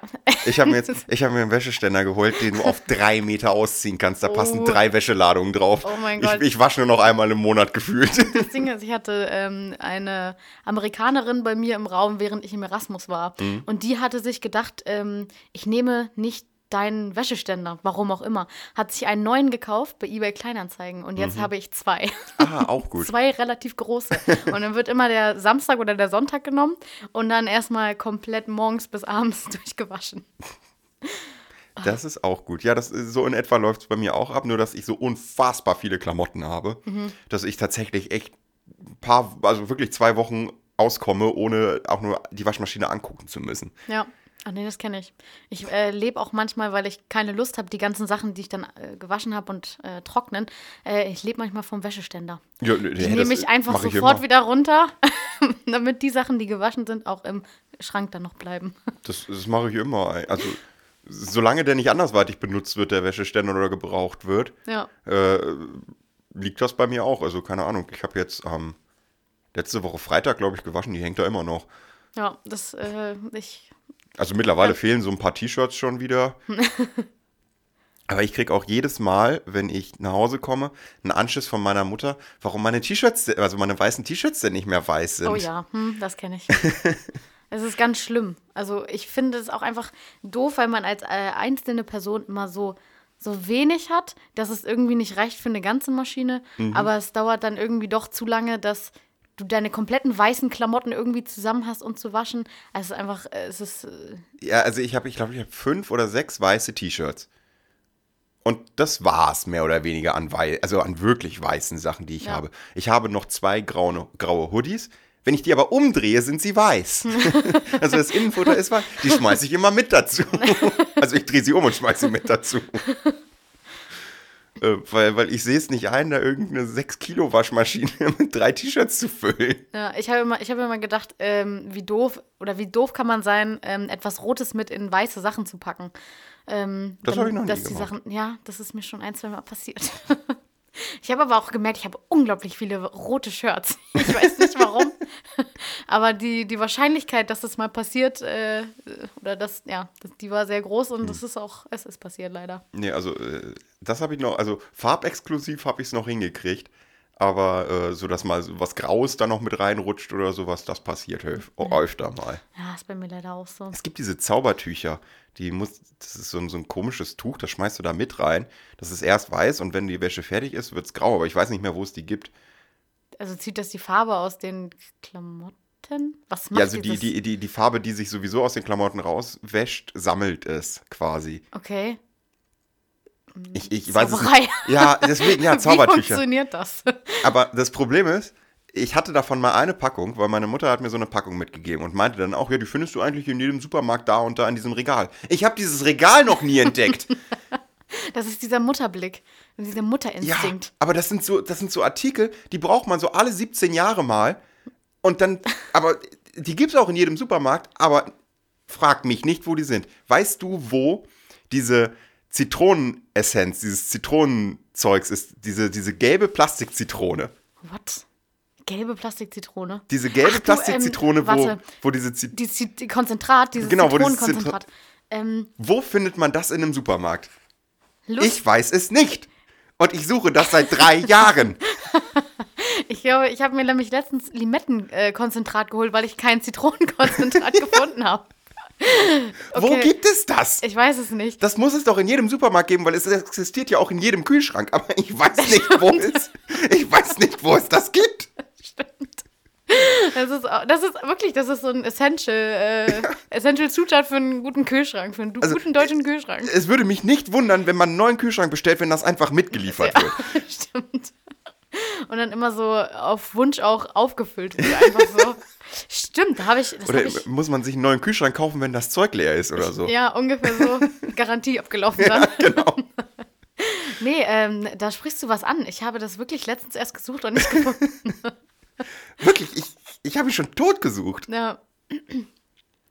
Ich habe mir jetzt ich hab mir einen Wäscheständer geholt, den du auf drei Meter ausziehen kannst. Da passen Oh. drei Wäscheladungen drauf. Oh mein Gott. Ich, ich wasche nur noch einmal im Monat gefühlt. Das Ding ist, ich hatte ähm, eine Amerikanerin bei mir im Raum, während ich im Erasmus war. Mhm. Und die hatte sich gedacht, ähm, ich nehme nicht deinen Wäscheständer, warum auch immer. Hat sich einen neuen gekauft bei eBay Kleinanzeigen und Mhm. jetzt habe ich zwei. ah, auch gut. zwei relativ große. Und dann wird immer der Samstag oder der Sonntag genommen und dann erstmal komplett morgens bis abends durchgewaschen. Das ist auch gut. Ja, das so in etwa läuft es bei mir auch ab, nur dass ich so unfassbar viele Klamotten habe, Mhm. dass ich tatsächlich echt ein paar, also wirklich zwei Wochen auskomme, ohne auch nur die Waschmaschine angucken zu müssen. Ja. Ach nee, das kenne ich. Ich äh, lebe auch manchmal, weil ich keine Lust habe, die ganzen Sachen, die ich dann äh, gewaschen habe und äh, trocknen. Äh, ich lebe manchmal vom Wäscheständer. Ja, Die nehme ich einfach ich sofort immer. wieder runter, damit die Sachen, die gewaschen sind, auch im Schrank dann noch bleiben. Das, das mache ich immer. Also, solange der nicht andersweitig benutzt wird, der Wäscheständer oder gebraucht wird, Ja. äh, liegt das bei mir auch. Also, keine Ahnung. Ich habe jetzt ähm, letzte Woche Freitag, glaube ich, gewaschen. Die hängt da immer noch. Ja, das, äh, ich, Also mittlerweile fehlen so ein paar T-Shirts schon wieder. Aber ich kriege auch jedes Mal, wenn ich nach Hause komme, einen Anschiss von meiner Mutter, warum meine T-Shirts, also meine weißen T-Shirts denn nicht mehr weiß sind. oh ja, hm, das kenne ich. Es ist ganz schlimm. Also ich finde es auch einfach doof, weil man als äh, einzelne Person immer so, so wenig hat, dass es irgendwie nicht reicht für eine ganze Maschine. Mhm. Aber es dauert dann irgendwie doch zu lange, dass du deine kompletten weißen Klamotten irgendwie zusammen hast und zu waschen. Also es ist einfach, äh, es ist, äh, Ja, also ich habe, ich glaube, ich habe fünf oder sechs weiße T-Shirts. Und das war's mehr oder weniger an wei also an wirklich weißen Sachen, die ich Ja. habe. Ich habe noch zwei graue, graue Hoodies. Wenn ich die aber umdrehe, sind sie weiß. also das Innenfutter ist weiß. Die schmeiße ich immer mit dazu. also ich drehe sie um und schmeiße sie mit dazu. Äh, weil, weil ich sehe es nicht ein, da irgendeine 6 Kilo Waschmaschine mit drei T-Shirts zu füllen. Ja, ich habe immer, ich habe immer gedacht, ähm, wie doof oder wie doof kann man sein, ähm, etwas Rotes mit in weiße Sachen zu packen. Ähm, Das habe ich noch nie dass die gemacht. Sachen, ja, das ist mir schon ein, zwei Mal passiert. ich habe aber auch gemerkt, ich habe unglaublich viele rote Shirts. Ich weiß nicht warum, Aber die, die Wahrscheinlichkeit, dass das mal passiert, äh, oder das, ja, das, die war sehr groß und das ist auch, es ist passiert leider. Nee, also äh, das habe ich noch, also farbexklusiv habe ich es noch hingekriegt. Aber äh, so, dass mal so was Graues da noch mit reinrutscht oder sowas, das passiert öf öfter mal. Ja, ist bei mir leider auch so. Es gibt diese Zaubertücher, die muss, das ist so ein, so ein komisches Tuch, das schmeißt du da mit rein. Das ist erst weiß und wenn die Wäsche fertig ist, wird es grau, aber ich weiß nicht mehr, wo es die gibt. Also zieht das die Farbe aus den Klamotten? Was macht Ja, also die, die, die, die Farbe, die sich sowieso aus den Klamotten rauswäscht, sammelt es quasi. Okay. Ich, ich weiß es nicht. Ja, deswegen, ja, Wie Zaubertücher. funktioniert das? Aber das Problem ist, ich hatte davon mal eine Packung, weil meine Mutter hat mir so eine Packung mitgegeben und meinte dann auch, ja, die findest du eigentlich in jedem Supermarkt da und da in diesem Regal. Ich habe dieses Regal noch nie entdeckt. Das ist dieser Mutterblick, dieser ja, Mutterinstinkt. aber das sind so, das sind so Artikel, die braucht man so alle 17 Jahre mal und dann, aber die gibt es auch in jedem Supermarkt, aber frag mich nicht, wo die sind. Weißt du, wo diese Zitronenessenz, dieses Zitronenzeugs ist, diese, diese gelbe Plastikzitrone? What? Gelbe Plastikzitrone. Diese gelbe Plastikzitrone, ähm, wo, wo diese Zit Die, Zit- die Konzentrat, dieses Genau, wo dieses Zitronenkonzentrat. Ähm, Wo findet man das in einem Supermarkt? Lust, Ich weiß es nicht. Und ich suche das seit drei Jahren. ich glaube, ich habe mir nämlich letztens Limettenkonzentrat geholt, weil ich kein Zitronenkonzentrat gefunden habe. Wo Okay. gibt es das? Ich weiß es nicht. Das muss es doch in jedem Supermarkt geben, weil es existiert ja auch in jedem Kühlschrank. Aber ich weiß nicht, wo es, ich weiß nicht, wo es das gibt. Das ist, das ist wirklich, das ist so ein Essential, äh, Essential Zutat für einen guten Kühlschrank, für einen Also, guten deutschen Kühlschrank. Es würde mich nicht wundern, wenn man einen neuen Kühlschrank bestellt, wenn das einfach mitgeliefert wird. Stimmt. Und dann immer so auf Wunsch auch aufgefüllt wird. Einfach so. Stimmt, da habe ich, das Oder hab ich. muss man sich einen neuen Kühlschrank kaufen, wenn das Zeug leer ist oder so? Ja, ungefähr so. Garantie abgelaufen dann. Genau. Nee, ähm, da sprichst du was an. Ich habe das wirklich letztens erst gesucht und nicht gefunden. Wirklich, ich, ich habe mich schon tot gesucht. Ja.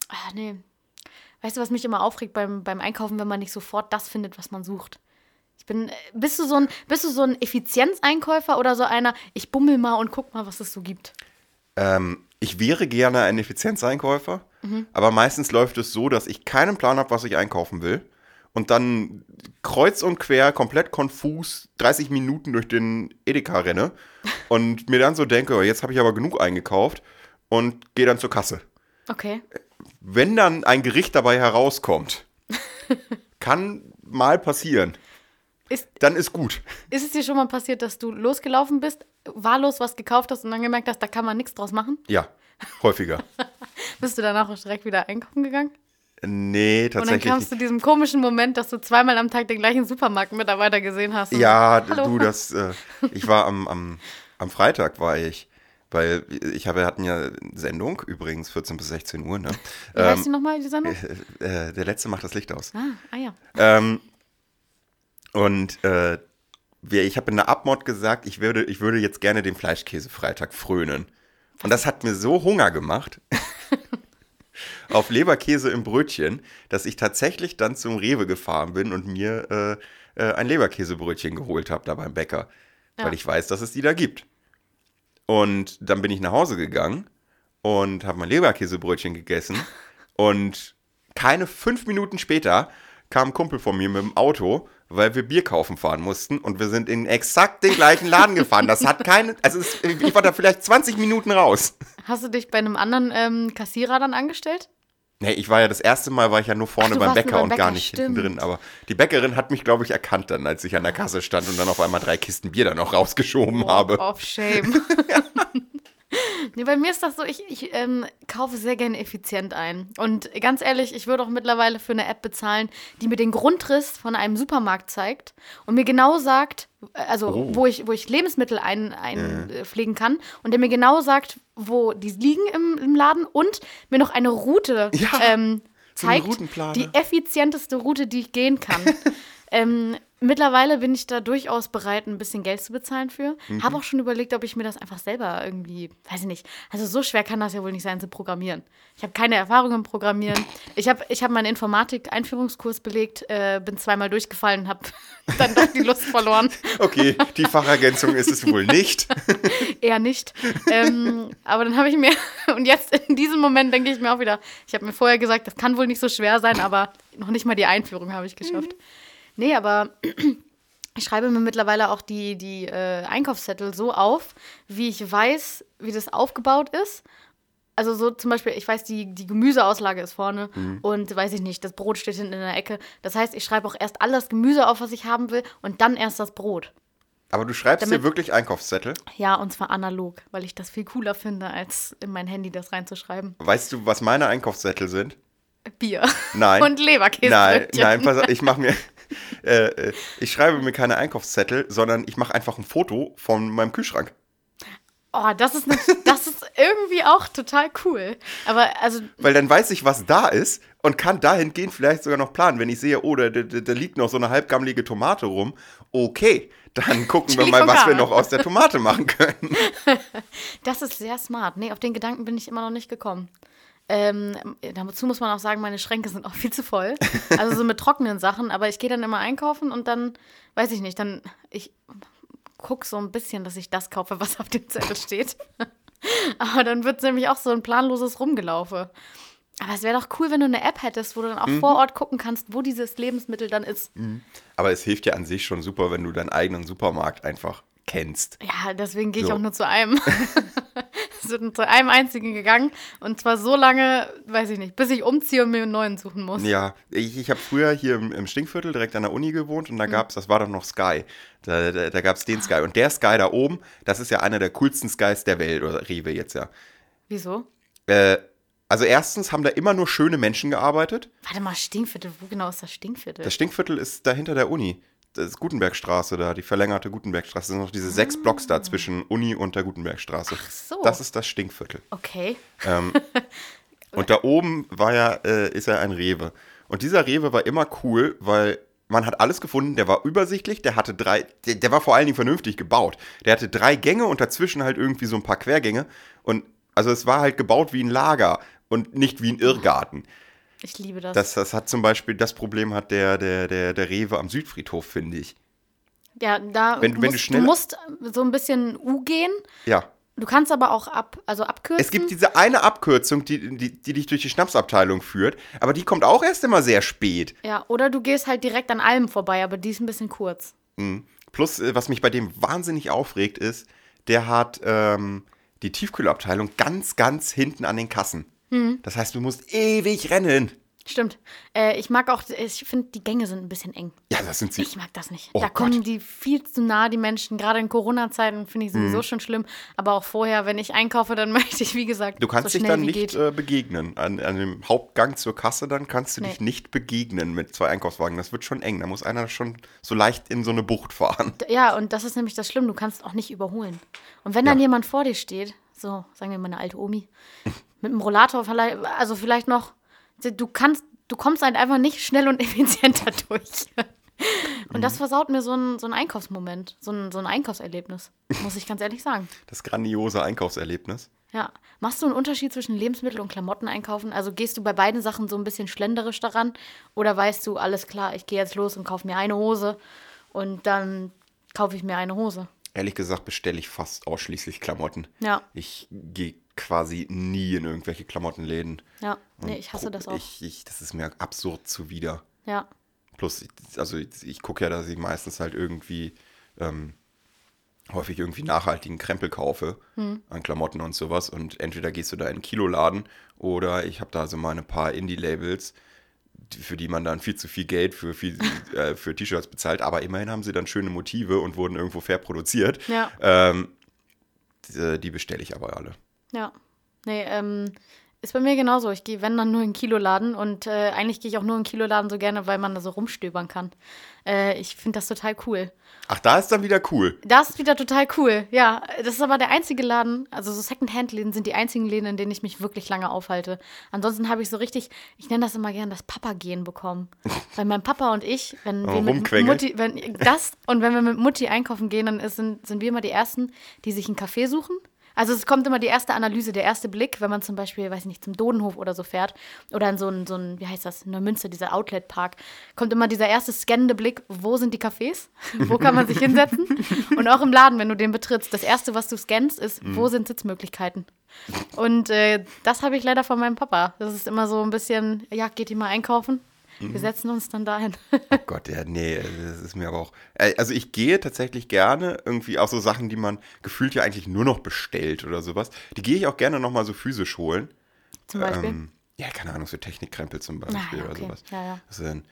Ah, nee. Weißt du, was mich immer aufregt beim, beim Einkaufen, wenn man nicht sofort das findet, was man sucht? Ich bin, äh, bist du so ein, bist du so ein Effizienzeinkäufer oder so einer, ich bummel mal und guck mal, was es so gibt? Ähm, ich wäre gerne ein Effizienzeinkäufer, Mhm. aber meistens läuft es so, dass ich keinen Plan habe, was ich einkaufen will. Und dann kreuz und quer, komplett konfus, 30 Minuten durch den Edeka renne und mir dann so denke, oh, jetzt habe ich aber genug eingekauft und gehe dann zur Kasse. Okay. Wenn dann ein Gericht dabei herauskommt, kann mal passieren, Ist, dann ist gut. ist es dir schon mal passiert, dass du losgelaufen bist, wahllos was gekauft hast und dann gemerkt hast, da kann man nichts draus machen? Ja, häufiger. Bist du danach auch direkt wieder einkaufen gegangen? Nee, Und dann tatsächlich kamst du diesem komischen Moment, dass du zweimal am Tag den gleichen Supermarktmitarbeiter gesehen hast. Ja, Hallo. du, das, äh, ich war am, am, am Freitag war ich, weil ich habe, wir hatten ja Sendung, übrigens 14 bis 16 Uhr, ne? Wie heißt die nochmal, die Sendung? Äh, der letzte macht das Licht aus. Ah, ah ja. Ähm, und äh, ich habe in der Abmod gesagt, ich würde, ich würde jetzt gerne den Fleischkäse-Freitag frönen. Und das hat mir so Hunger gemacht. Auf Leberkäse im Brötchen, dass ich tatsächlich dann zum Rewe gefahren bin und mir äh, äh, ein Leberkäsebrötchen geholt habe da beim Bäcker. Ja. Weil ich weiß, dass es die da gibt. Und dann bin ich nach Hause gegangen und habe mein Leberkäsebrötchen gegessen. und keine fünf Minuten später kam ein Kumpel von mir mit dem Auto, weil wir Bier kaufen fahren mussten. Und wir sind in exakt den gleichen Laden gefahren. Das hat keine. Also es, ich war da vielleicht 20 Minuten raus. Hast du dich bei einem anderen ähm, Kassierer dann angestellt? Nee, ich war ja das erste Mal, war ich ja nur vorne Ach, beim Bäcker beim und Bäcker, gar nicht hinten stimmt. drin. Aber die Bäckerin hat mich, glaube ich, erkannt dann, als ich an der Kasse stand und dann auf einmal drei Kisten Bier dann noch rausgeschoben Walk habe. of shame. nee, bei mir ist das so, ich, ich ähm, kaufe sehr gerne effizient ein. Und ganz ehrlich, ich würde auch mittlerweile für eine App bezahlen, die mir den Grundriss von einem Supermarkt zeigt und mir genau sagt, äh, also Oh. wo, ich, wo ich Lebensmittel einpflegen ein, äh, pflegen kann und der mir genau sagt, wo die liegen im, im Laden und mir noch eine Route Ja, ähm, so zeigt, Routenplaner. die effizienteste Route, die ich gehen kann. ähm, mittlerweile bin ich da durchaus bereit, ein bisschen Geld zu bezahlen für. Mhm. Habe auch schon überlegt, ob ich mir das einfach selber irgendwie, weiß ich nicht. Also so schwer kann das ja wohl nicht sein zu programmieren. Ich habe keine Erfahrung im Programmieren. Ich habe ich hab meinen Informatik-Einführungskurs belegt, äh, bin zweimal durchgefallen habe dann doch die Lust verloren. Okay, die Fachergänzung ist es wohl nicht. Eher nicht. Ähm, aber dann habe ich mir, und jetzt in diesem Moment denke ich mir auch wieder, ich habe mir vorher gesagt, das kann wohl nicht so schwer sein, aber noch nicht mal die Einführung habe ich geschafft. Nee, aber ich schreibe mir mittlerweile auch die, die äh, Einkaufszettel so auf, wie ich weiß, wie das aufgebaut ist. Also so zum Beispiel, ich weiß, die, die Gemüseauslage ist vorne und weiß ich nicht, das Brot steht hinten in der Ecke. Das heißt, ich schreibe auch erst all das Gemüse auf, was ich haben will und dann erst das Brot. Aber du schreibst Damit- dir wirklich Einkaufszettel. Ja, und zwar analog, weil ich das viel cooler finde, als in mein Handy das reinzuschreiben. Weißt du, was meine Einkaufszettel sind? Bier. Nein. Und Leberkäse. Nein, nein, pass auf, ich mache mir, äh, äh, ich schreibe mir keine Einkaufszettel, sondern ich mache einfach ein Foto von meinem Kühlschrank. Oh, das ist, ne, das ist irgendwie auch total cool. Aber also, Weil dann weiß ich, was da ist und kann dahingehend vielleicht sogar noch planen. Wenn ich sehe, oh, da, da, da liegt noch so eine halbgammelige Tomate rum, okay, dann gucken wir mal, was wir noch aus der Tomate machen können. das ist sehr smart. Nee, auf den Gedanken bin ich immer noch nicht gekommen. Ähm, dazu muss man auch sagen, meine Schränke sind auch viel zu voll. Also so mit trockenen Sachen. Aber ich gehe dann immer einkaufen und dann, weiß ich nicht, dann, ich gucke so ein bisschen, dass ich das kaufe, was auf dem Zettel steht. Aber dann wird es nämlich auch so ein planloses Rumgelaufe. Aber es wäre doch cool, wenn du eine App hättest, wo du dann auch vor Ort gucken kannst, wo dieses Lebensmittel dann ist. Aber es hilft ja an sich schon super, wenn du deinen eigenen Supermarkt einfach kennst. Ja, deswegen gehe ich So. auch nur zu einem. sind zu einem einzigen gegangen. Und zwar so lange, weiß ich nicht, bis ich umziehe und mir einen neuen suchen muss. Ja, ich, ich habe früher hier im, im Stinkviertel direkt an der Uni gewohnt und da gab's, das war doch noch Sky. Da, da, da gab es den Sky. Und der Sky da oben, das ist ja einer der coolsten Skys der Welt, oder Rewe jetzt ja. Wieso? Äh, also erstens haben da immer nur schöne Menschen gearbeitet. Warte mal, Stinkviertel, wo genau ist das Stinkviertel? Das Stinkviertel ist dahinter der Uni. Das ist Gutenbergstraße da, die verlängerte Gutenbergstraße. Das sind noch diese sechs Blocks da zwischen Uni und der Gutenbergstraße. Ach so. Das ist das Stinkviertel. okay. Und da oben war ja, äh, ist ja ein Rewe. Und dieser Rewe war immer cool, weil man hat alles gefunden, der war übersichtlich, der hatte drei, der, der war vor allen Dingen vernünftig gebaut. Der hatte drei Gänge und dazwischen halt irgendwie so ein paar Quergänge. Und also es war halt gebaut wie ein Lager und nicht wie ein Irrgarten. Ich liebe das. Das, das hat zum Beispiel, das Problem hat der, der, der, der Rewe am Südfriedhof, finde ich. ja, da Wenn- du, wenn du musst, schnell- du musst so ein bisschen U gehen. Ja. Du kannst aber auch ab, also abkürzen. Es gibt diese eine Abkürzung, die, die, die dich durch die Schnapsabteilung führt, aber die kommt auch erst immer sehr spät. ja, oder du gehst halt direkt an allem vorbei, aber die ist ein bisschen kurz. Plus, äh, was mich bei dem wahnsinnig aufregt, ist, der hat ähm, die Tiefkühlabteilung ganz, ganz hinten an den Kassen. Das heißt, du musst ewig rennen. Stimmt. Äh, ich mag auch, ich finde, die Gänge sind ein bisschen eng. Ja, das sind sie. Ich mag das nicht. Oh da Gott. kommen die viel zu nah, die Menschen. Gerade in Corona-Zeiten finde ich sowieso schon schlimm. Aber auch vorher, wenn ich einkaufe, dann möchte ich, wie gesagt, Du kannst so dich dann nicht geht. äh, begegnen. An, an dem Hauptgang zur Kasse, dann kannst du dich Nee. nicht begegnen mit zwei Einkaufswagen. Das wird schon eng. Da muss einer schon so leicht in so eine Bucht fahren. Ja, und das ist nämlich das Schlimme. Du kannst auch nicht überholen. Und wenn dann Ja. jemand vor dir steht, so, sagen wir mal eine alte Omi, mit einem Rollator, vielleicht, also vielleicht noch, du kannst, du kommst halt einfach nicht schnell und effizienter durch. Und Mhm. das versaut mir so ein, so ein Einkaufsmoment, so ein, so ein Einkaufserlebnis, muss ich ganz ehrlich sagen. Das grandiose Einkaufserlebnis. Ja. Machst du einen Unterschied zwischen Lebensmittel und Klamotten einkaufen? Also gehst du bei beiden Sachen so ein bisschen schlenderisch daran? Oder weißt du, alles klar, ich gehe jetzt los und kaufe mir eine Hose und dann kaufe ich mir eine Hose? Ehrlich gesagt bestelle ich fast ausschließlich Klamotten. Ja. Ich gehe quasi nie in irgendwelche Klamottenläden. Ja, nee, ich hasse das auch. Ich, ich, das ist mir absurd zuwider. Ja. Plus, also ich, ich gucke ja, dass ich meistens halt irgendwie ähm, häufig irgendwie nachhaltigen Krempel kaufe an Klamotten und sowas. Und entweder gehst du da in einen Kiloladen oder ich habe da so meine paar Indie-Labels, die- für die man dann viel zu viel Geld für, viel, äh, für T-Shirts bezahlt. Aber immerhin haben sie dann schöne Motive und wurden irgendwo fair produziert. Ja. Ähm, die, die bestelle ich aber alle. Ja. Nee, ähm, Ist bei mir genauso. Ich gehe, wenn dann nur in den Kiloladen und äh, eigentlich gehe ich auch nur in den Kiloladen so gerne, weil man da so rumstöbern kann. Äh, ich finde das total cool. Ach, da ist dann wieder cool. Das ist wieder total cool. Ja, das ist aber der einzige Laden, also so Secondhand-Läden sind die einzigen Läden, in denen ich mich wirklich lange aufhalte. Ansonsten habe ich so richtig, ich nenne das immer gerne das Papa-Gehen bekommen. Weil mein Papa und ich, wenn Oh, wir mit. Mutti, wenn das und wenn wir mit Mutti einkaufen gehen, dann ist, sind, sind wir immer die Ersten, die sich einen Kaffee suchen. Also es kommt immer die erste Analyse, der erste Blick, wenn man zum Beispiel, weiß ich nicht, zum Dodenhof oder so fährt oder in so einen, so einen wie heißt das, in Neumünster, dieser Outlet-Park, kommt immer dieser erste scannende Blick, wo sind die Cafés? wo kann man sich hinsetzen? Und auch im Laden, wenn du den betrittst, das erste, was du scannst, ist, wo sind Sitzmöglichkeiten? Und äh, das habe ich leider von meinem Papa. Das ist immer so ein bisschen, ja, geht ihr mal einkaufen? Wir setzen uns dann dahin. Oh Gott, ja, nee, das ist mir aber auch. äh, Also ich gehe tatsächlich gerne irgendwie auch so Sachen, die man gefühlt ja eigentlich nur noch bestellt oder sowas. Die gehe ich auch gerne nochmal so physisch holen. Zum Beispiel. Ähm, ja, keine Ahnung, so Technikkrempel zum Beispiel Ah, ja, oder okay. sowas. Ja, ja. Dann,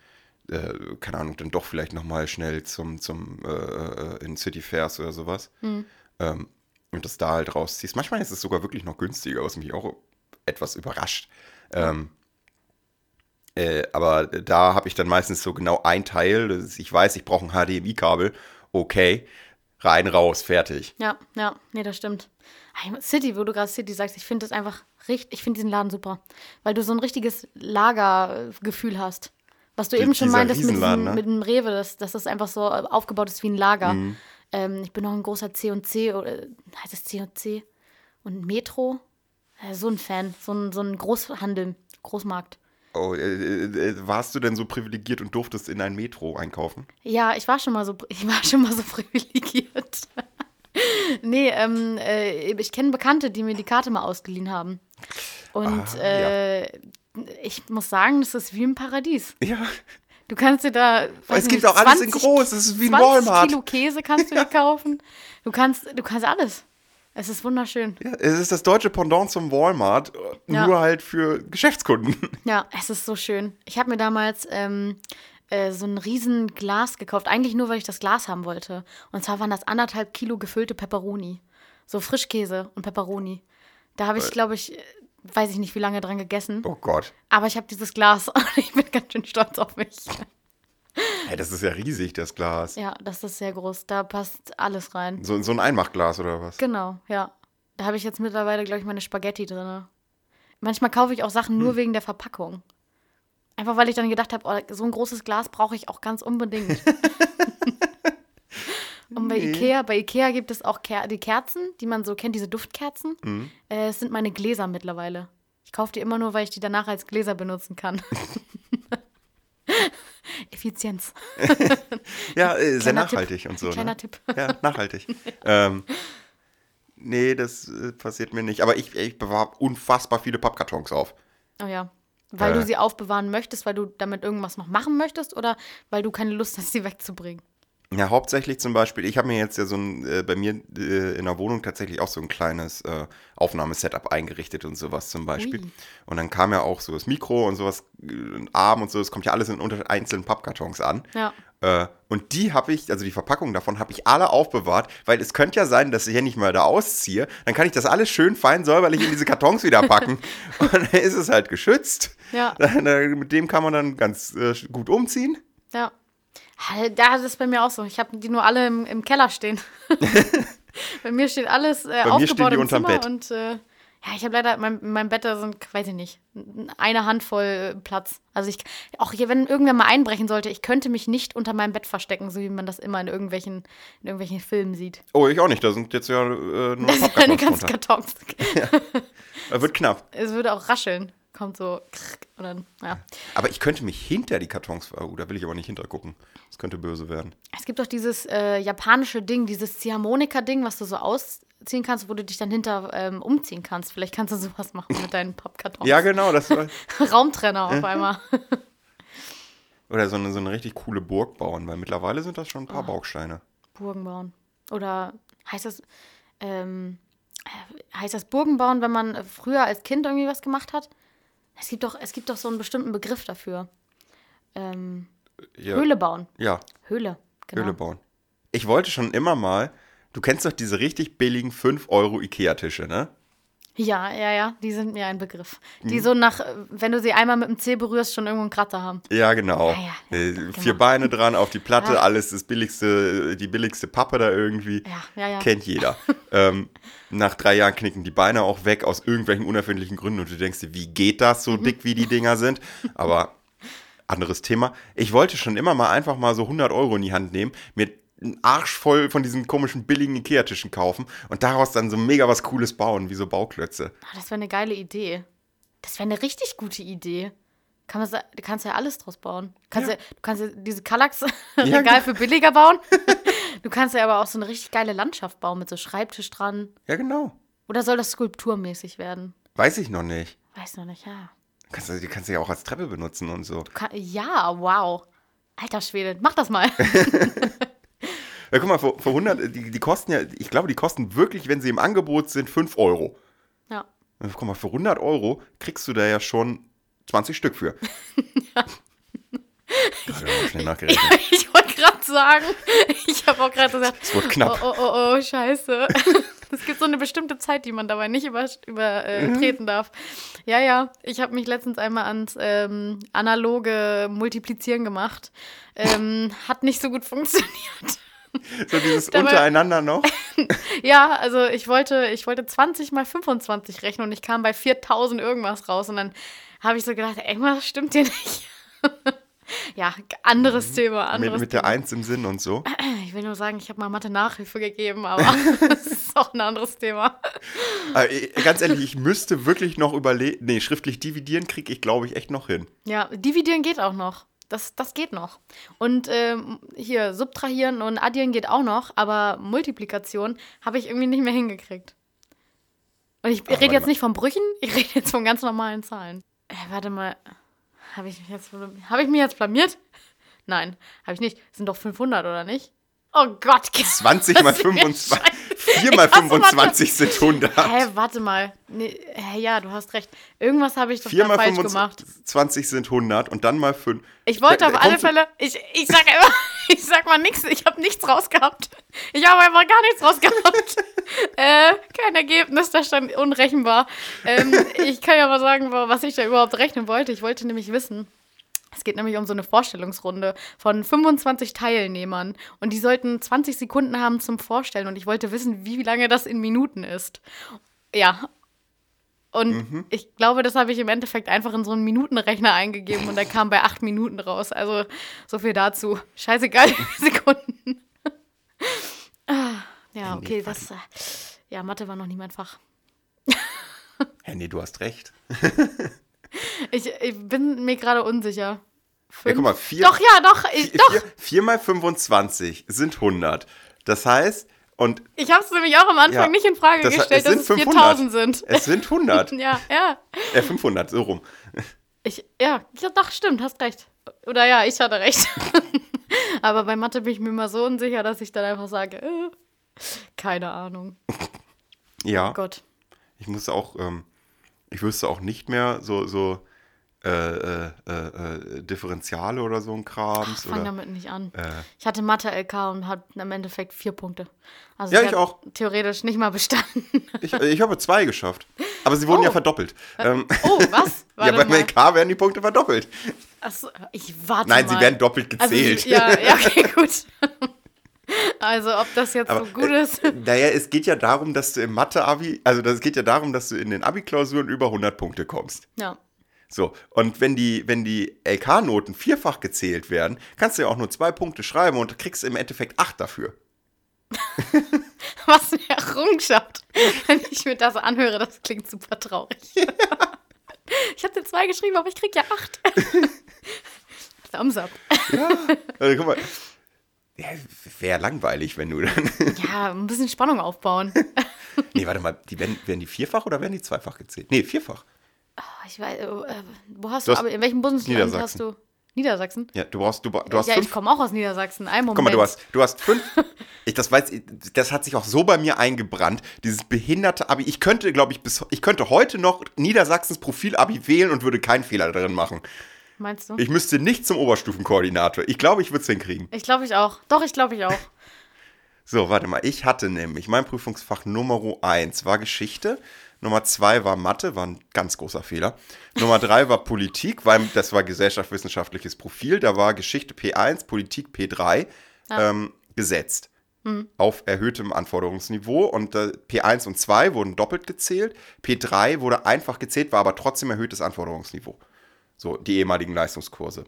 äh, keine Ahnung, dann doch vielleicht nochmal schnell zum, zum äh, in City Fairs oder sowas. Hm. Ähm, und das da halt rausziehst. Manchmal ist es sogar wirklich noch günstiger, was mich auch etwas überrascht. Ähm, äh, aber da habe ich dann meistens so genau ein Teil. Ich weiß, ich brauche ein HDMI-Kabel. Okay, rein, raus, fertig. Ja, ja, nee, das stimmt. City, wo du gerade City sagst, ich finde das einfach richtig, ich finde diesen Laden super, weil du so ein richtiges Lagergefühl hast. Was du Die- eben schon meintest mit, diesem, ne? mit dem Rewe, dass, dass das einfach so aufgebaut ist wie ein Lager. Mhm. Ähm, ich bin auch ein großer C&C, oder heißt es C&C? Und Metro? Äh, so ein Fan, so ein, so ein Großhandel, Großmarkt. Oh, äh, äh, warst du denn so privilegiert und durftest in ein Metro einkaufen? Ja, ich war schon mal so, ich war schon mal so privilegiert. nee, ähm, äh, ich kenne Bekannte, die mir die Karte mal ausgeliehen haben. Und Ah, äh, ich muss sagen, das ist wie im Paradies. Ja. Du kannst dir da. es nicht, gibt auch alles in 20 groß. Es ist wie ein 20 Walmart. Kilo Käse kannst du dir kaufen. Du kannst, du kannst alles. Es ist wunderschön. Ja, es ist das deutsche Pendant zum Walmart, äh, Ja. nur halt für Geschäftskunden. Ja, es ist so schön. Ich habe mir damals ähm, äh, so ein riesen Glas gekauft, eigentlich nur, weil ich das Glas haben wollte. Und zwar waren das anderthalb Kilo gefüllte Pepperoni. So Frischkäse und Pepperoni. Da habe ich, glaube ich, äh, weiß ich nicht, wie lange dran gegessen. Oh Gott. Aber ich habe dieses Glas und ich bin ganz schön stolz auf mich. Hey, das ist ja riesig, das Glas. Ja, das ist sehr groß. Da passt alles rein. So, so ein Einmachglas oder was? Genau, ja. Da habe ich jetzt mittlerweile, glaube ich, meine Spaghetti drin. Manchmal kaufe ich auch Sachen Hm. nur wegen der Verpackung. Einfach weil ich dann gedacht habe, oh, so ein großes Glas brauche ich auch ganz unbedingt. Und bei Nee. Ikea, bei Ikea gibt es auch Ker die Kerzen, die man so kennt, diese Duftkerzen. Mhm. Äh, es sind meine Gläser mittlerweile. Ich kaufe die immer nur, weil ich die danach als Gläser benutzen kann. Effizienz. Ja, äh, sehr Kleiner Tipp. nachhaltig und so. Kleiner ne? Tipp. Ja, nachhaltig. ähm, nee, das äh, passiert mir nicht. Aber ich, ich bewahre unfassbar viele Pappkartons auf. Oh ja. Weil Äh. du sie aufbewahren möchtest, weil du damit irgendwas noch machen möchtest oder weil du keine Lust hast, sie wegzubringen? Ja, hauptsächlich zum Beispiel, ich habe mir jetzt ja so ein, äh, bei mir äh, in der Wohnung tatsächlich auch so ein kleines äh, Aufnahmesetup eingerichtet und sowas zum Beispiel. Ui. Und dann kam ja auch so das Mikro und sowas, äh, ein Arm und so, das kommt ja alles in unter einzelnen Pappkartons an. Ja. Äh, und die habe ich, also die Verpackungen davon habe ich alle aufbewahrt, weil es könnte ja sein, dass ich ja nicht mal da ausziehe. Dann kann ich das alles schön fein säuberlich in diese Kartons wieder packen. und dann ist es halt geschützt. Ja. Dann, äh, mit dem kann man dann ganz äh, gut umziehen. Ja. Da ist es bei mir auch so. Ich habe die nur alle im, im Keller stehen. bei mir steht alles äh, mir aufgebaut stehen die im unterm Zimmer Bett. und äh, ja, ich habe leider mein, in meinem Bett da sind, weiß ich nicht, eine Handvoll äh, Platz. Also ich auch hier, wenn irgendwer mal einbrechen sollte, ich könnte mich nicht unter meinem Bett verstecken, so wie man das immer in irgendwelchen in irgendwelchen Filmen sieht. Oh, ich auch nicht. Da sind jetzt ja äh, nur Das sind eine Pappkartons ganze. Kartons. Da wird knapp. Es würde auch rascheln. Kommt so und dann, ja. Aber ich könnte mich hinter die Kartons, oh, da will ich aber nicht hinter gucken. Das könnte böse werden. Es gibt doch dieses äh, japanische Ding, dieses Ziehharmonika-Ding, was du so ausziehen kannst, wo du dich dann hinter ähm, umziehen kannst. Vielleicht kannst du sowas machen mit deinen Pappkartons. Ja, genau. Das war, Raumtrenner auf einmal. oder so eine, so eine richtig coole Burg bauen, weil mittlerweile sind das schon ein paar Bausteine. Burgen bauen. Oder heißt das, ähm, äh, heißt das Burgen bauen, wenn man äh, früher als Kind irgendwie was gemacht hat? Es gibt doch, es gibt doch so einen bestimmten Begriff dafür. Ähm, Ja, Höhle bauen. Ja, Höhle. Genau. Höhle bauen. Ich wollte schon immer mal, du kennst doch diese richtig billigen 5 Euro Ikea-Tische, ne? Ja, ja, ja, die sind mir ein Begriff. Die Hm. so nach, wenn du sie einmal mit dem Zeh berührst, schon irgendwo einen Kratzer haben. Ja, genau. Ja, ja, äh, genau. Vier Beine dran auf die Platte, Ja. alles das billigste, die billigste Pappe da irgendwie. Ja, ja, ja. Kennt jeder. ähm, nach drei Jahren knicken die Beine auch weg aus irgendwelchen unerfindlichen Gründen und du denkst dir, wie geht das so dick, wie die Dinger sind? Aber anderes Thema. Ich wollte schon immer mal einfach mal so 100 Euro in die Hand nehmen, mir einen Arsch voll von diesen komischen billigen Ikea-Tischen kaufen und daraus dann so mega was Cooles bauen, wie so Bauklötze. Ah, das wäre eine geile Idee. Das wäre eine richtig gute Idee. Kann man, du kannst ja alles draus bauen. Kannst ja. Ja. du kannst ja diese Kallax Ja, genau. für billiger bauen. du kannst ja aber auch so eine richtig geile Landschaft bauen mit so Schreibtisch dran. Ja, genau. Oder soll das skulpturmäßig werden? Weiß ich noch nicht. Weiß noch nicht, ja. Kannst du, die kannst du ja auch als Treppe benutzen und so. Ka ja, wow. Alter Schwede, mach das mal. Ja, guck mal, für, für 100, die, die kosten ja, ich glaube, die kosten wirklich, wenn sie im Angebot sind, 5 Euro. ja. Ja, Guck mal, für 100 Euro kriegst du da ja schon 20 Stück für. ja. Gerade mal schnell nachgerechnet. Ich wollte gerade sagen, ich habe auch gerade gesagt, Es wird knapp. oh, oh, oh, oh, scheiße. Es gibt so eine bestimmte Zeit, die man dabei nicht über, übertreten darf. Ja, ja, ich habe mich letztens einmal ans ähm, analoge Multiplizieren gemacht. Ähm, hat nicht so gut funktioniert. So dieses Dabei- untereinander noch. Ja, also ich wollte, ich wollte 20 mal 25 rechnen und ich kam bei 4000 irgendwas raus und dann habe ich so gedacht, irgendwas stimmt hier nicht. ja, anderes Thema, Mit, anderes mit der Thema. Eins im Sinn und so. Ich will nur sagen, ich habe mal Mathe-Nachhilfe gegeben, aber das ist auch ein anderes Thema. Aber, äh, ganz ehrlich, ich müsste wirklich noch überlegen. Nee, schriftlich dividieren kriege ich, glaube ich, echt noch hin. Ja, dividieren geht auch noch. Das, das geht noch. Und ähm, hier, subtrahieren und addieren geht auch noch, aber Multiplikation habe ich irgendwie nicht mehr hingekriegt. Und ich rede jetzt warte nicht von Brüchen, ich rede jetzt von ganz normalen Zahlen. Äh, warte mal, habe ich, mich jetzt- hab ich mich jetzt blamiert? Nein, habe ich nicht. Das sind doch 500, oder nicht? Oh Gott, 20 mal das ist 25. scheiße. 4 mal Ich hasse 25 sind 100. Hä, warte mal. Nee, ja, du hast recht. Irgendwas habe ich doch 4 da mal falsch gemacht. 25 sind 100 und dann mal 5. Ich wollte auf alle Fälle, ich, ich sag immer, ich sag mal nichts, ich habe nichts rausgehabt. Ich habe einfach gar nichts rausgehabt. äh, kein Ergebnis, da stand unrechenbar. Ähm, ich kann ja mal sagen, wa- was ich da überhaupt rechnen wollte. Ich wollte nämlich wissen, es geht nämlich um so eine Vorstellungsrunde von 25 Teilnehmern und die sollten 20 Sekunden haben zum Vorstellen und ich wollte wissen, wie lange das in Minuten ist. Ja. Und ich glaube, das habe ich im Endeffekt einfach in so einen Minutenrechner eingegeben und der kam bei acht Minuten raus. Also so viel dazu. Scheißegal, Sekunden. ah, ja, okay, das. äh, Ja, Mathe war noch nie mein Fach. Nee, du hast recht. Ich, ich bin mir gerade unsicher. Ja, guck mal, vier- Doch, ja, doch, ich, doch. 4, 4 mal 25 sind 100. Das heißt, und Ich habe es nämlich auch am Anfang Ja, nicht in Frage das- gestellt, dass es 500. 4000 sind. es sind 100. ja, ja. äh, 500, so rum. Ich, ja, doch, stimmt, hast recht. Oder ja, ich hatte recht. Aber bei Mathe bin ich mir immer so unsicher, dass ich dann einfach sage, äh, keine Ahnung. Ja, Gott. ich muss auch, ähm, ich wüsste auch nicht mehr so, so äh, äh, äh, äh, Differentiale oder so ein Krams. Fang oder, damit nicht an. äh, Ich hatte Mathe-LK und hatte im Endeffekt vier Punkte. Also Ja, ich ich auch. Theoretisch nicht mal bestanden. ich, ich habe zwei geschafft. Aber sie wurden Oh. ja verdoppelt. Ähm, Oh, was? ja, Warte beim mal. LK werden die Punkte verdoppelt. Achso, ich warte Nein, mal. sie werden doppelt also, gezählt. ja, ja, okay, gut. Also, ob das jetzt Aber, so gut äh, ist. Naja, es geht ja darum, dass du im Mathe-Abi, also das geht ja darum, dass du in den Abi-Klausuren über 100 Punkte kommst. Ja. So, und wenn die, wenn die LK-Noten vierfach gezählt werden, kannst du ja auch nur zwei Punkte schreiben und kriegst im Endeffekt acht dafür. Was eine Errungenschaft. Wenn ich mir das anhöre, das klingt super traurig. Ich habe dir zwei geschrieben, aber ich krieg ja acht. Thumbs up. Also, guck mal. Ja, wäre langweilig, wenn du dann. Ja, ein bisschen Spannung aufbauen. nee, warte mal, die werden, werden die vierfach oder werden die zweifach gezählt? Nee, vierfach. Oh, ich weiß, äh, wo hast Du du, hast aber in welchem Bundesland hast du? Niedersachsen? Ja, du brauchst, du, du hast ja, ich fünf. komme auch aus Niedersachsen. Ein Moment. Guck mal, du hast, du hast fünf. Ich, das weiß, ich- das hat sich auch so bei mir eingebrannt. Dieses behinderte Abi. Ich könnte, glaube ich, bis, ich könnte heute noch Niedersachsens Profil-Abi wählen und würde keinen Fehler darin machen. Meinst du? Ich müsste nicht zum Oberstufenkoordinator. Ich glaube, ich würde es hinkriegen. Ich glaube ich auch. Doch, ich glaube ich auch. So, warte mal. Ich hatte nämlich mein Prüfungsfach Nummer 1 war Geschichte. Nummer 2 war Mathe, war ein ganz großer Fehler. Nummer 3 war Politik, weil das war gesellschaftswissenschaftliches Profil. Da war Geschichte P1, Politik P3 ähm, gesetzt. Auf erhöhtem Anforderungsniveau. Und äh, P1 und 2 wurden doppelt gezählt. P3 wurde einfach gezählt, war aber trotzdem erhöhtes Anforderungsniveau. So, die ehemaligen Leistungskurse.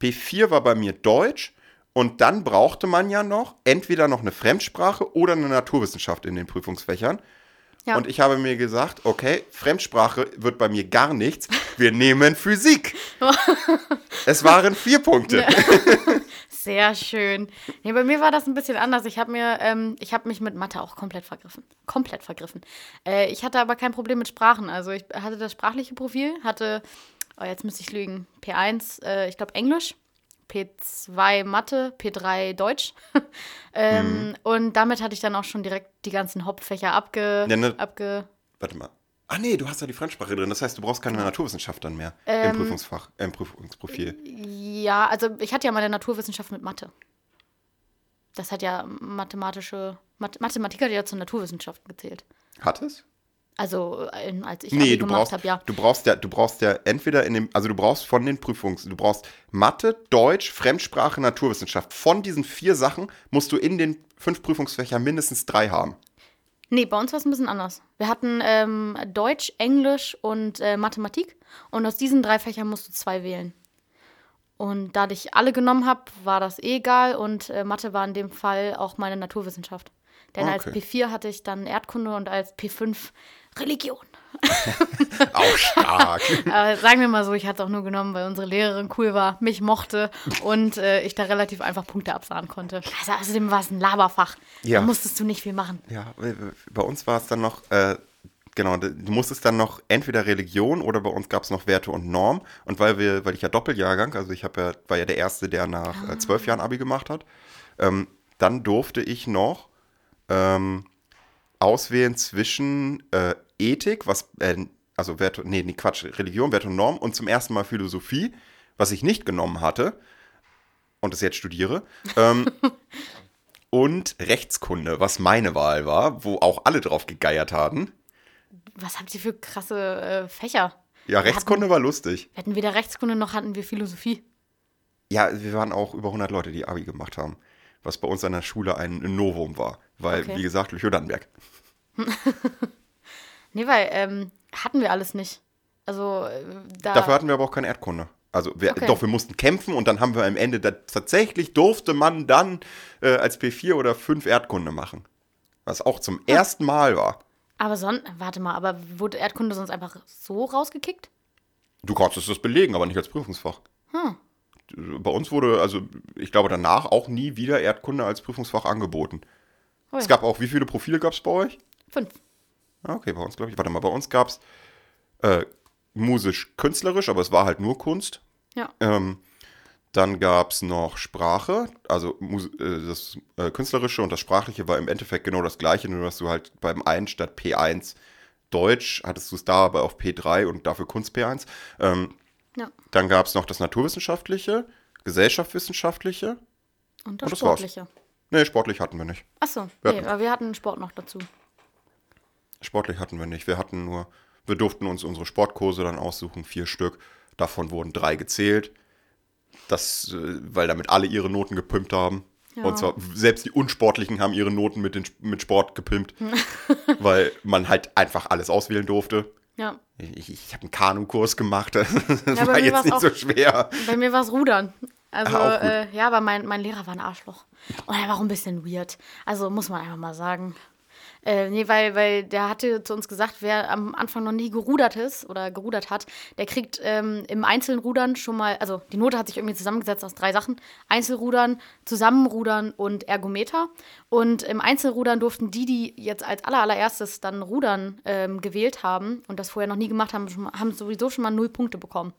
P4 war bei mir Deutsch. Und dann brauchte man ja noch entweder noch eine Fremdsprache oder eine Naturwissenschaft in den Prüfungsfächern. Ja. Und ich habe mir gesagt, okay, Fremdsprache wird bei mir gar nichts. Wir nehmen Physik. es waren vier Punkte. Sehr schön. Nee, bei mir war das ein bisschen anders. Ich habe mir, ähm, ich habe mich mit Mathe auch komplett vergriffen. Komplett vergriffen. Äh, ich hatte aber kein Problem mit Sprachen. Also ich hatte das sprachliche Profil, hatte, oh, jetzt müsste ich lügen, P1, äh, ich glaube Englisch, P2 Mathe, P3 Deutsch. ähm, Und damit hatte ich dann auch schon direkt die ganzen Hauptfächer abge, Ja, ne- abge Warte mal. Ah nee, du hast ja die Fremdsprache drin. Das heißt, du brauchst keine Naturwissenschaft dann mehr Ähm, im Prüfungsfach, äh, im Prüfungsprofil. Ja, also ich hatte ja meine Naturwissenschaft mit Mathe. Das hat ja mathematische, Math Mathematik hat ja zur Naturwissenschaften gezählt. Hat es? Also ähm, als ich Nee, du gemacht habe, ja. du brauchst ja, du brauchst ja entweder in dem, also du brauchst von den Prüfungs, du brauchst Mathe, Deutsch, Fremdsprache, Naturwissenschaft. Von diesen vier Sachen musst du in den fünf Prüfungsfächern mindestens drei haben. Nee, bei uns war es ein bisschen anders. Wir hatten ähm, Deutsch, Englisch und äh, Mathematik. Und aus diesen drei Fächern musst du zwei wählen. Und da ich alle genommen habe, war das eh egal. Und äh, Mathe war in dem Fall auch meine Naturwissenschaft. Denn als Okay. P4 hatte ich dann Erdkunde und als P5 Religion. Auch stark. Aber sagen wir mal so, ich hatte es auch nur genommen, weil unsere Lehrerin cool war, mich mochte und äh, ich da relativ einfach Punkte absahen konnte. Also außerdem war es ein Laberfach. Ja. Da musstest du nicht viel machen. ja, äh, bei uns war es dann noch, äh, genau, du musstest dann noch entweder Religion oder bei uns gab es noch Werte und Norm. Und weil wir, weil ich ja Doppeljahrgang, also ich ja, war ja der Erste, der nach äh, zwölf Jahren Abi gemacht hat, ähm, dann durfte ich noch ähm, auswählen zwischen äh, Ethik, was, äh, also Werte, nee, nee, Quatsch, Religion, Werte und Norm und zum ersten Mal Philosophie, was ich nicht genommen hatte und das jetzt studiere. Ähm, und Rechtskunde, was meine Wahl war, wo auch alle drauf gegeiert haben. Was habt ihr für krasse äh, Fächer? Ja, Rechtskunde war lustig. Wir hatten weder Rechtskunde noch hatten wir Philosophie. Ja, wir waren auch über 100 Leute, die Abi gemacht haben, was bei uns an der Schule ein Novum war, weil, Okay. wie gesagt, Lüchow-Dannenberg. Nee, weil ähm, hatten wir alles nicht. Also äh, da. Dafür hatten wir aber auch keine Erdkunde. Also, wir, Okay. doch, wir mussten kämpfen und dann haben wir am Ende, da, tatsächlich durfte man dann äh, als P4 oder 5 Erdkunde machen. Was auch zum ersten Mal war. aber sonst, warte mal, aber wurde Erdkunde sonst einfach so rausgekickt? Du konntest das belegen, aber nicht als Prüfungsfach. Hm. Bei uns wurde, also ich glaube danach auch nie wieder Erdkunde als Prüfungsfach angeboten. Oh ja. Es gab auch, wie viele Profile gab es bei euch? Fünf. Ah, Okay, bei uns glaube ich, warte mal, bei uns gab es äh, musisch-künstlerisch, aber es war halt nur Kunst. Ja. Ähm, dann gab es noch Sprache, also äh, das äh, Künstlerische und das Sprachliche war im Endeffekt genau das Gleiche, nur dass du halt beim einen statt P1 Deutsch hattest du es da aber auf P3 und dafür Kunst P1. Ähm, Ja. dann gab es noch das Naturwissenschaftliche, Gesellschaftswissenschaftliche. Und das Und das war's. Nee, sportlich hatten wir nicht. Achso, Wir nee, hatten- aber wir hatten Sport noch dazu. Sportlich hatten wir nicht. Wir hatten nur, wir durften uns unsere Sportkurse dann aussuchen, vier Stück. Davon wurden drei gezählt. Das, äh, weil damit alle ihre Noten gepimpt haben. Ja. Und zwar selbst die Unsportlichen haben ihre Noten mit, den, mit Sport gepimpt, weil man halt einfach alles auswählen durfte. Ja. Ich, ich habe einen Kanukurs gemacht, das bei war jetzt nicht auch- so schwer. Bei mir war es Rudern. Also, äh, ja, aber mein, mein Lehrer war ein Arschloch. Und er war auch ein bisschen weird. Also, muss man einfach mal sagen. Äh, nee, weil, weil der hatte zu uns gesagt, wer am Anfang noch nie gerudert ist oder gerudert hat, der kriegt ähm, im Einzelrudern schon mal, also die Note hat sich irgendwie zusammengesetzt aus drei Sachen: Einzelrudern, Zusammenrudern und Ergometer. Und im Einzelrudern durften die, die jetzt als aller, allererstes dann Rudern ähm, gewählt haben und das vorher noch nie gemacht haben, schon haben sowieso schon mal null Punkte bekommen.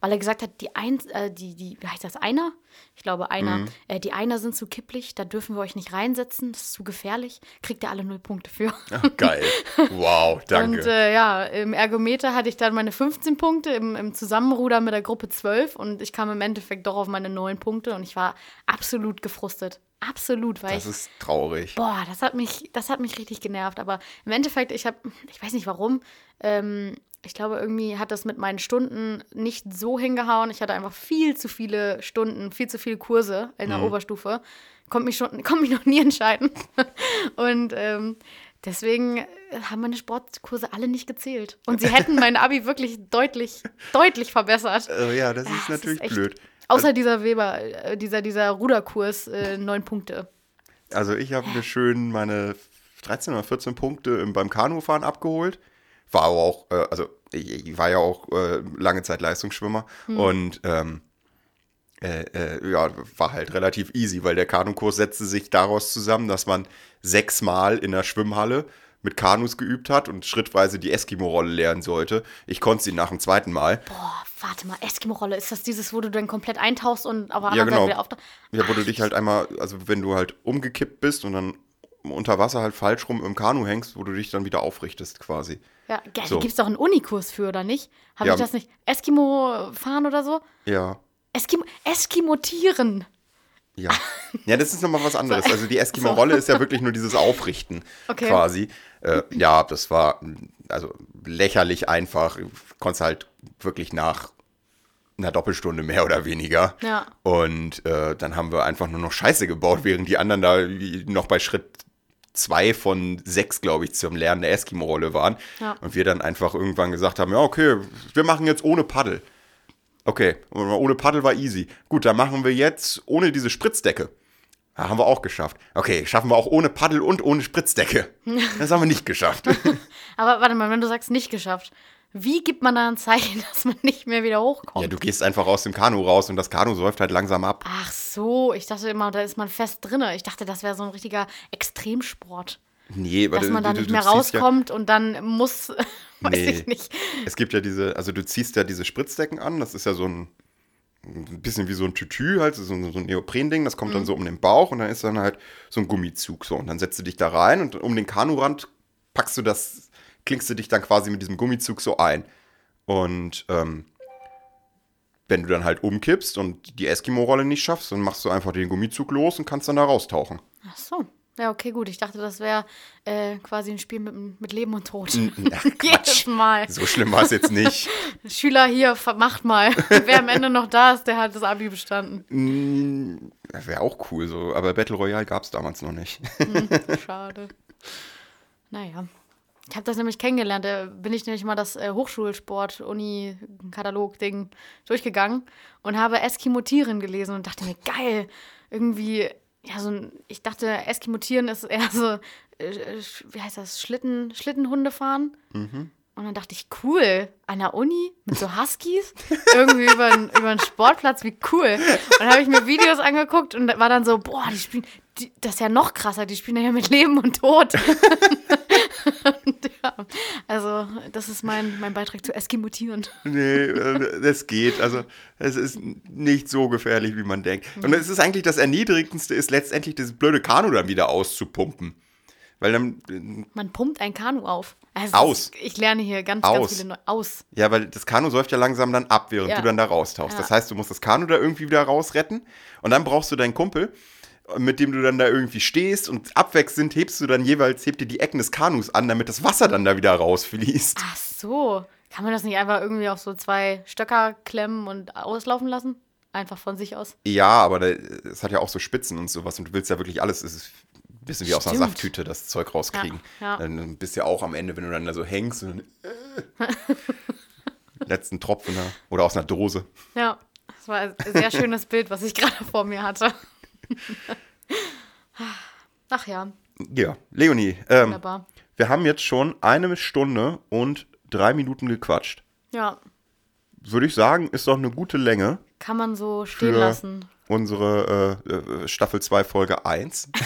Weil er gesagt hat, die, Ein äh, die, die wie heißt das, Einer? Ich glaube, einer. Äh, die Einer sind zu kipplig, da dürfen wir euch nicht reinsetzen, das ist zu gefährlich. Kriegt ihr alle null Punkte für. Ach, geil. Wow, danke. Und äh, ja, im Ergometer hatte ich dann meine 15 Punkte, im, im Zusammenruder mit der Gruppe 12 und ich kam im Endeffekt doch auf meine 9 Punkte und ich war absolut gefrustet. Absolut, weil das ich. ist traurig. Boah, das hat mich, das hat mich richtig genervt. Aber im Endeffekt, ich habe, ich weiß nicht warum, ähm, ich glaube, irgendwie hat das mit meinen Stunden nicht so hingehauen. Ich hatte einfach viel zu viele Stunden, viel zu viele Kurse in der Oberstufe. Konnte mich schon, konnte mich noch nie entscheiden. Und ähm, deswegen haben meine Sportkurse alle nicht gezählt. Und sie hätten mein Abi wirklich deutlich, deutlich verbessert. Äh, ja, das ist es natürlich echt- blöd. Außer dieser Weber, äh, dieser, dieser Ruderkurs, äh, neun Punkte. Also ich habe mir schön meine 13 oder 14 Punkte im- beim Kanufahren abgeholt. War aber auch, äh, also ich, ich war ja auch äh, lange Zeit Leistungsschwimmer und ähm, äh, äh, ja, war halt relativ easy, weil der Kanukurs setzte sich daraus zusammen, dass man sechsmal in der Schwimmhalle mit Kanus geübt hat und schrittweise die Eskimo-Rolle lernen sollte. Ich konnte sie nach dem zweiten Mal. Boah, warte mal, Eskimo-Rolle, ist das dieses, wo du dann komplett eintauchst und auf der Ja, genau. Wieder auftauchst? Ja, wo du dich halt einmal, also wenn du halt umgekippt bist und dann unter Wasser halt falsch rum im Kanu hängst, wo du dich dann wieder aufrichtest quasi. Ja, geil, So. da gibt es doch einen Unikurs für, oder nicht? Habe Ja. ich das nicht? Eskimo fahren oder so? Ja. Eskimo, Eskimotieren. Ja. Ja, das ist nochmal was anderes. Also die Eskimo-Rolle ist ja wirklich nur dieses Aufrichten Okay. quasi. Äh, ja, das war also lächerlich einfach. Konntest halt wirklich nach einer Doppelstunde mehr oder weniger. Ja. Und äh, dann haben wir einfach nur noch Scheiße gebaut, während die anderen da noch bei Schritt zwei von sechs, glaube ich, zum Lernen der Eskimo-Rolle waren. Ja. Und wir dann einfach irgendwann gesagt haben, ja, okay, wir machen jetzt ohne Paddel. Okay, ohne Paddel war easy. Gut, dann machen wir jetzt ohne diese Spritzdecke. Ja, haben wir auch geschafft. Okay, schaffen wir auch ohne Paddel und ohne Spritzdecke. Das haben wir nicht geschafft. Aber warte mal, wenn du sagst, nicht geschafft, wie gibt man da ein Zeichen, dass man nicht mehr wieder hochkommt? Ja, du gehst einfach aus dem Kanu raus und das Kanu säuft halt langsam ab. Ach so, ich dachte immer, da ist man fest drinne. Ich dachte, das wäre so ein richtiger Extremsport. Nee, weil Dass man da nicht mehr ziehst ja- rauskommt und dann muss, weiß Nee. ich nicht. Es gibt ja diese, also du ziehst ja diese Spritzdecken an, das ist ja so ein, ein bisschen wie so ein Tütü, halt, so ein, so ein Neoprending, das kommt dann so um den Bauch und dann ist dann halt so ein Gummizug so. Und dann setzt du dich da rein und um den Kanurand packst du das, klingst du dich dann quasi mit diesem Gummizug so ein. Und ähm, wenn du dann halt umkippst und die Eskimo-Rolle nicht schaffst, dann machst du einfach den Gummizug los und kannst dann da raustauchen. Ach so. Ja, okay, gut. Ich dachte, das wäre äh, quasi ein Spiel mit, mit Leben und Tod. Ach, Jedes. Mal. So schlimm war es jetzt nicht. Schüler hier, macht mal. Wer am Ende noch da ist, der hat das Abi bestanden. Wäre auch cool so, aber Battle Royale gab es damals noch nicht. Schade. Naja. Ich habe das nämlich kennengelernt. Da bin ich nämlich mal das äh, Hochschulsport-Uni-Katalog-Ding durchgegangen und habe Eskimotieren gelesen und dachte mir, geil, irgendwie, ja, so ein, ich dachte, Eskimotieren ist eher so, äh, wie heißt das, Schlitten, Schlittenhunde fahren. Und dann dachte ich, cool, an der Uni mit so Huskies, irgendwie über, einen- über einen Sportplatz, wie cool. Und dann habe ich mir Videos angeguckt und war dann so, boah, die spielen, die, das ist ja noch krasser, die spielen ja mit Leben und Tod. ja, also das ist mein, mein Beitrag zu Eskimotieren. Nee, äh, das geht. Also es ist nicht so gefährlich, wie man denkt. Und es ist eigentlich das Erniedrigendste, ist letztendlich dieses blöde Kanu dann wieder auszupumpen. Weil dann, äh, Man pumpt ein Kanu auf. Also Aus. ist- Ich lerne hier ganz, Aus. ganz viele neue. Aus. ja, weil das Kanu säuft ja langsam dann ab, während Ja. du dann da raustauchst. Ja. Das heißt, du musst das Kanu da irgendwie wieder rausretten und dann brauchst du deinen Kumpel, mit dem du dann da irgendwie stehst und abwechselnd hebst du dann jeweils, hebt dir die Ecken des Kanus an, damit das Wasser dann da wieder rausfließt. Ach so. Kann man das nicht einfach irgendwie auf so zwei Stöcker klemmen und auslaufen lassen? Einfach von sich aus. Ja, aber es hat ja auch so Spitzen und sowas und du willst ja wirklich alles, es ist ein bisschen wie aus einer. Safttüte das Zeug rauskriegen. Ja, ja. Dann bist du ja auch am Ende, wenn du dann da so hängst und dann, äh, letzten Tropfen oder aus einer Dose. Ja, das war ein sehr schönes Bild, was ich gerade vor mir hatte. Ach ja, Ja, Leonie, ähm, wunderbar. wir haben jetzt schon eine Stunde und drei Minuten gequatscht. Ja, Würde ich sagen, ist doch eine gute Länge kann man so stehen lassen. unsere äh, äh, Staffel 2, Folge 1.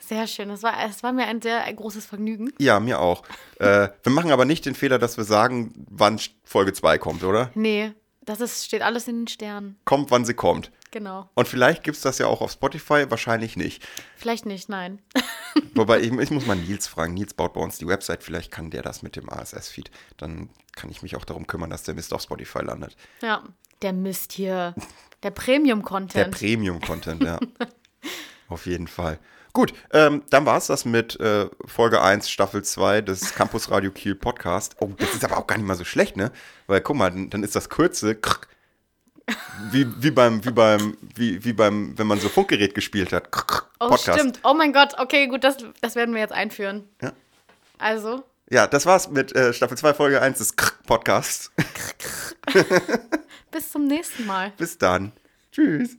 Sehr schön. Es war, es war mir ein sehr großes Vergnügen. Ja, mir auch. äh, wir machen aber nicht den Fehler, dass wir sagen, wann Folge 2 kommt, oder? Nee, Das ist, steht alles in den Sternen. Kommt, wann sie kommt. Genau. Und vielleicht gibt es das ja auch auf Spotify, wahrscheinlich nicht. Vielleicht nicht, nein. Wobei, ich, ich muss mal Nils fragen. Nils baut bei uns die Website, vielleicht kann der das mit dem ASS-Feed. Dann kann ich mich auch darum kümmern, dass der Mist auf Spotify landet. Ja. Der Mist hier. Der Der Premium-Content. Premium-Content, ja. auf jeden Fall. Gut, ähm, dann war es das mit äh, Folge 1, Staffel 2 des Campus Radio Kiel Podcast. Oh, das ist aber auch gar nicht mal so schlecht, ne? Weil guck mal, dann, dann ist das kurze krr, wie, wie beim, wie beim, wie, wie beim, wenn man so Funkgerät gespielt hat. oh, Podcast. stimmt. Oh mein Gott. Okay, gut, das, das werden wir jetzt einführen. Ja. Also, Ja, das war's mit äh, Staffel 2, Folge 1 des Podcasts. bis zum nächsten Mal. Bis dann. Tschüss.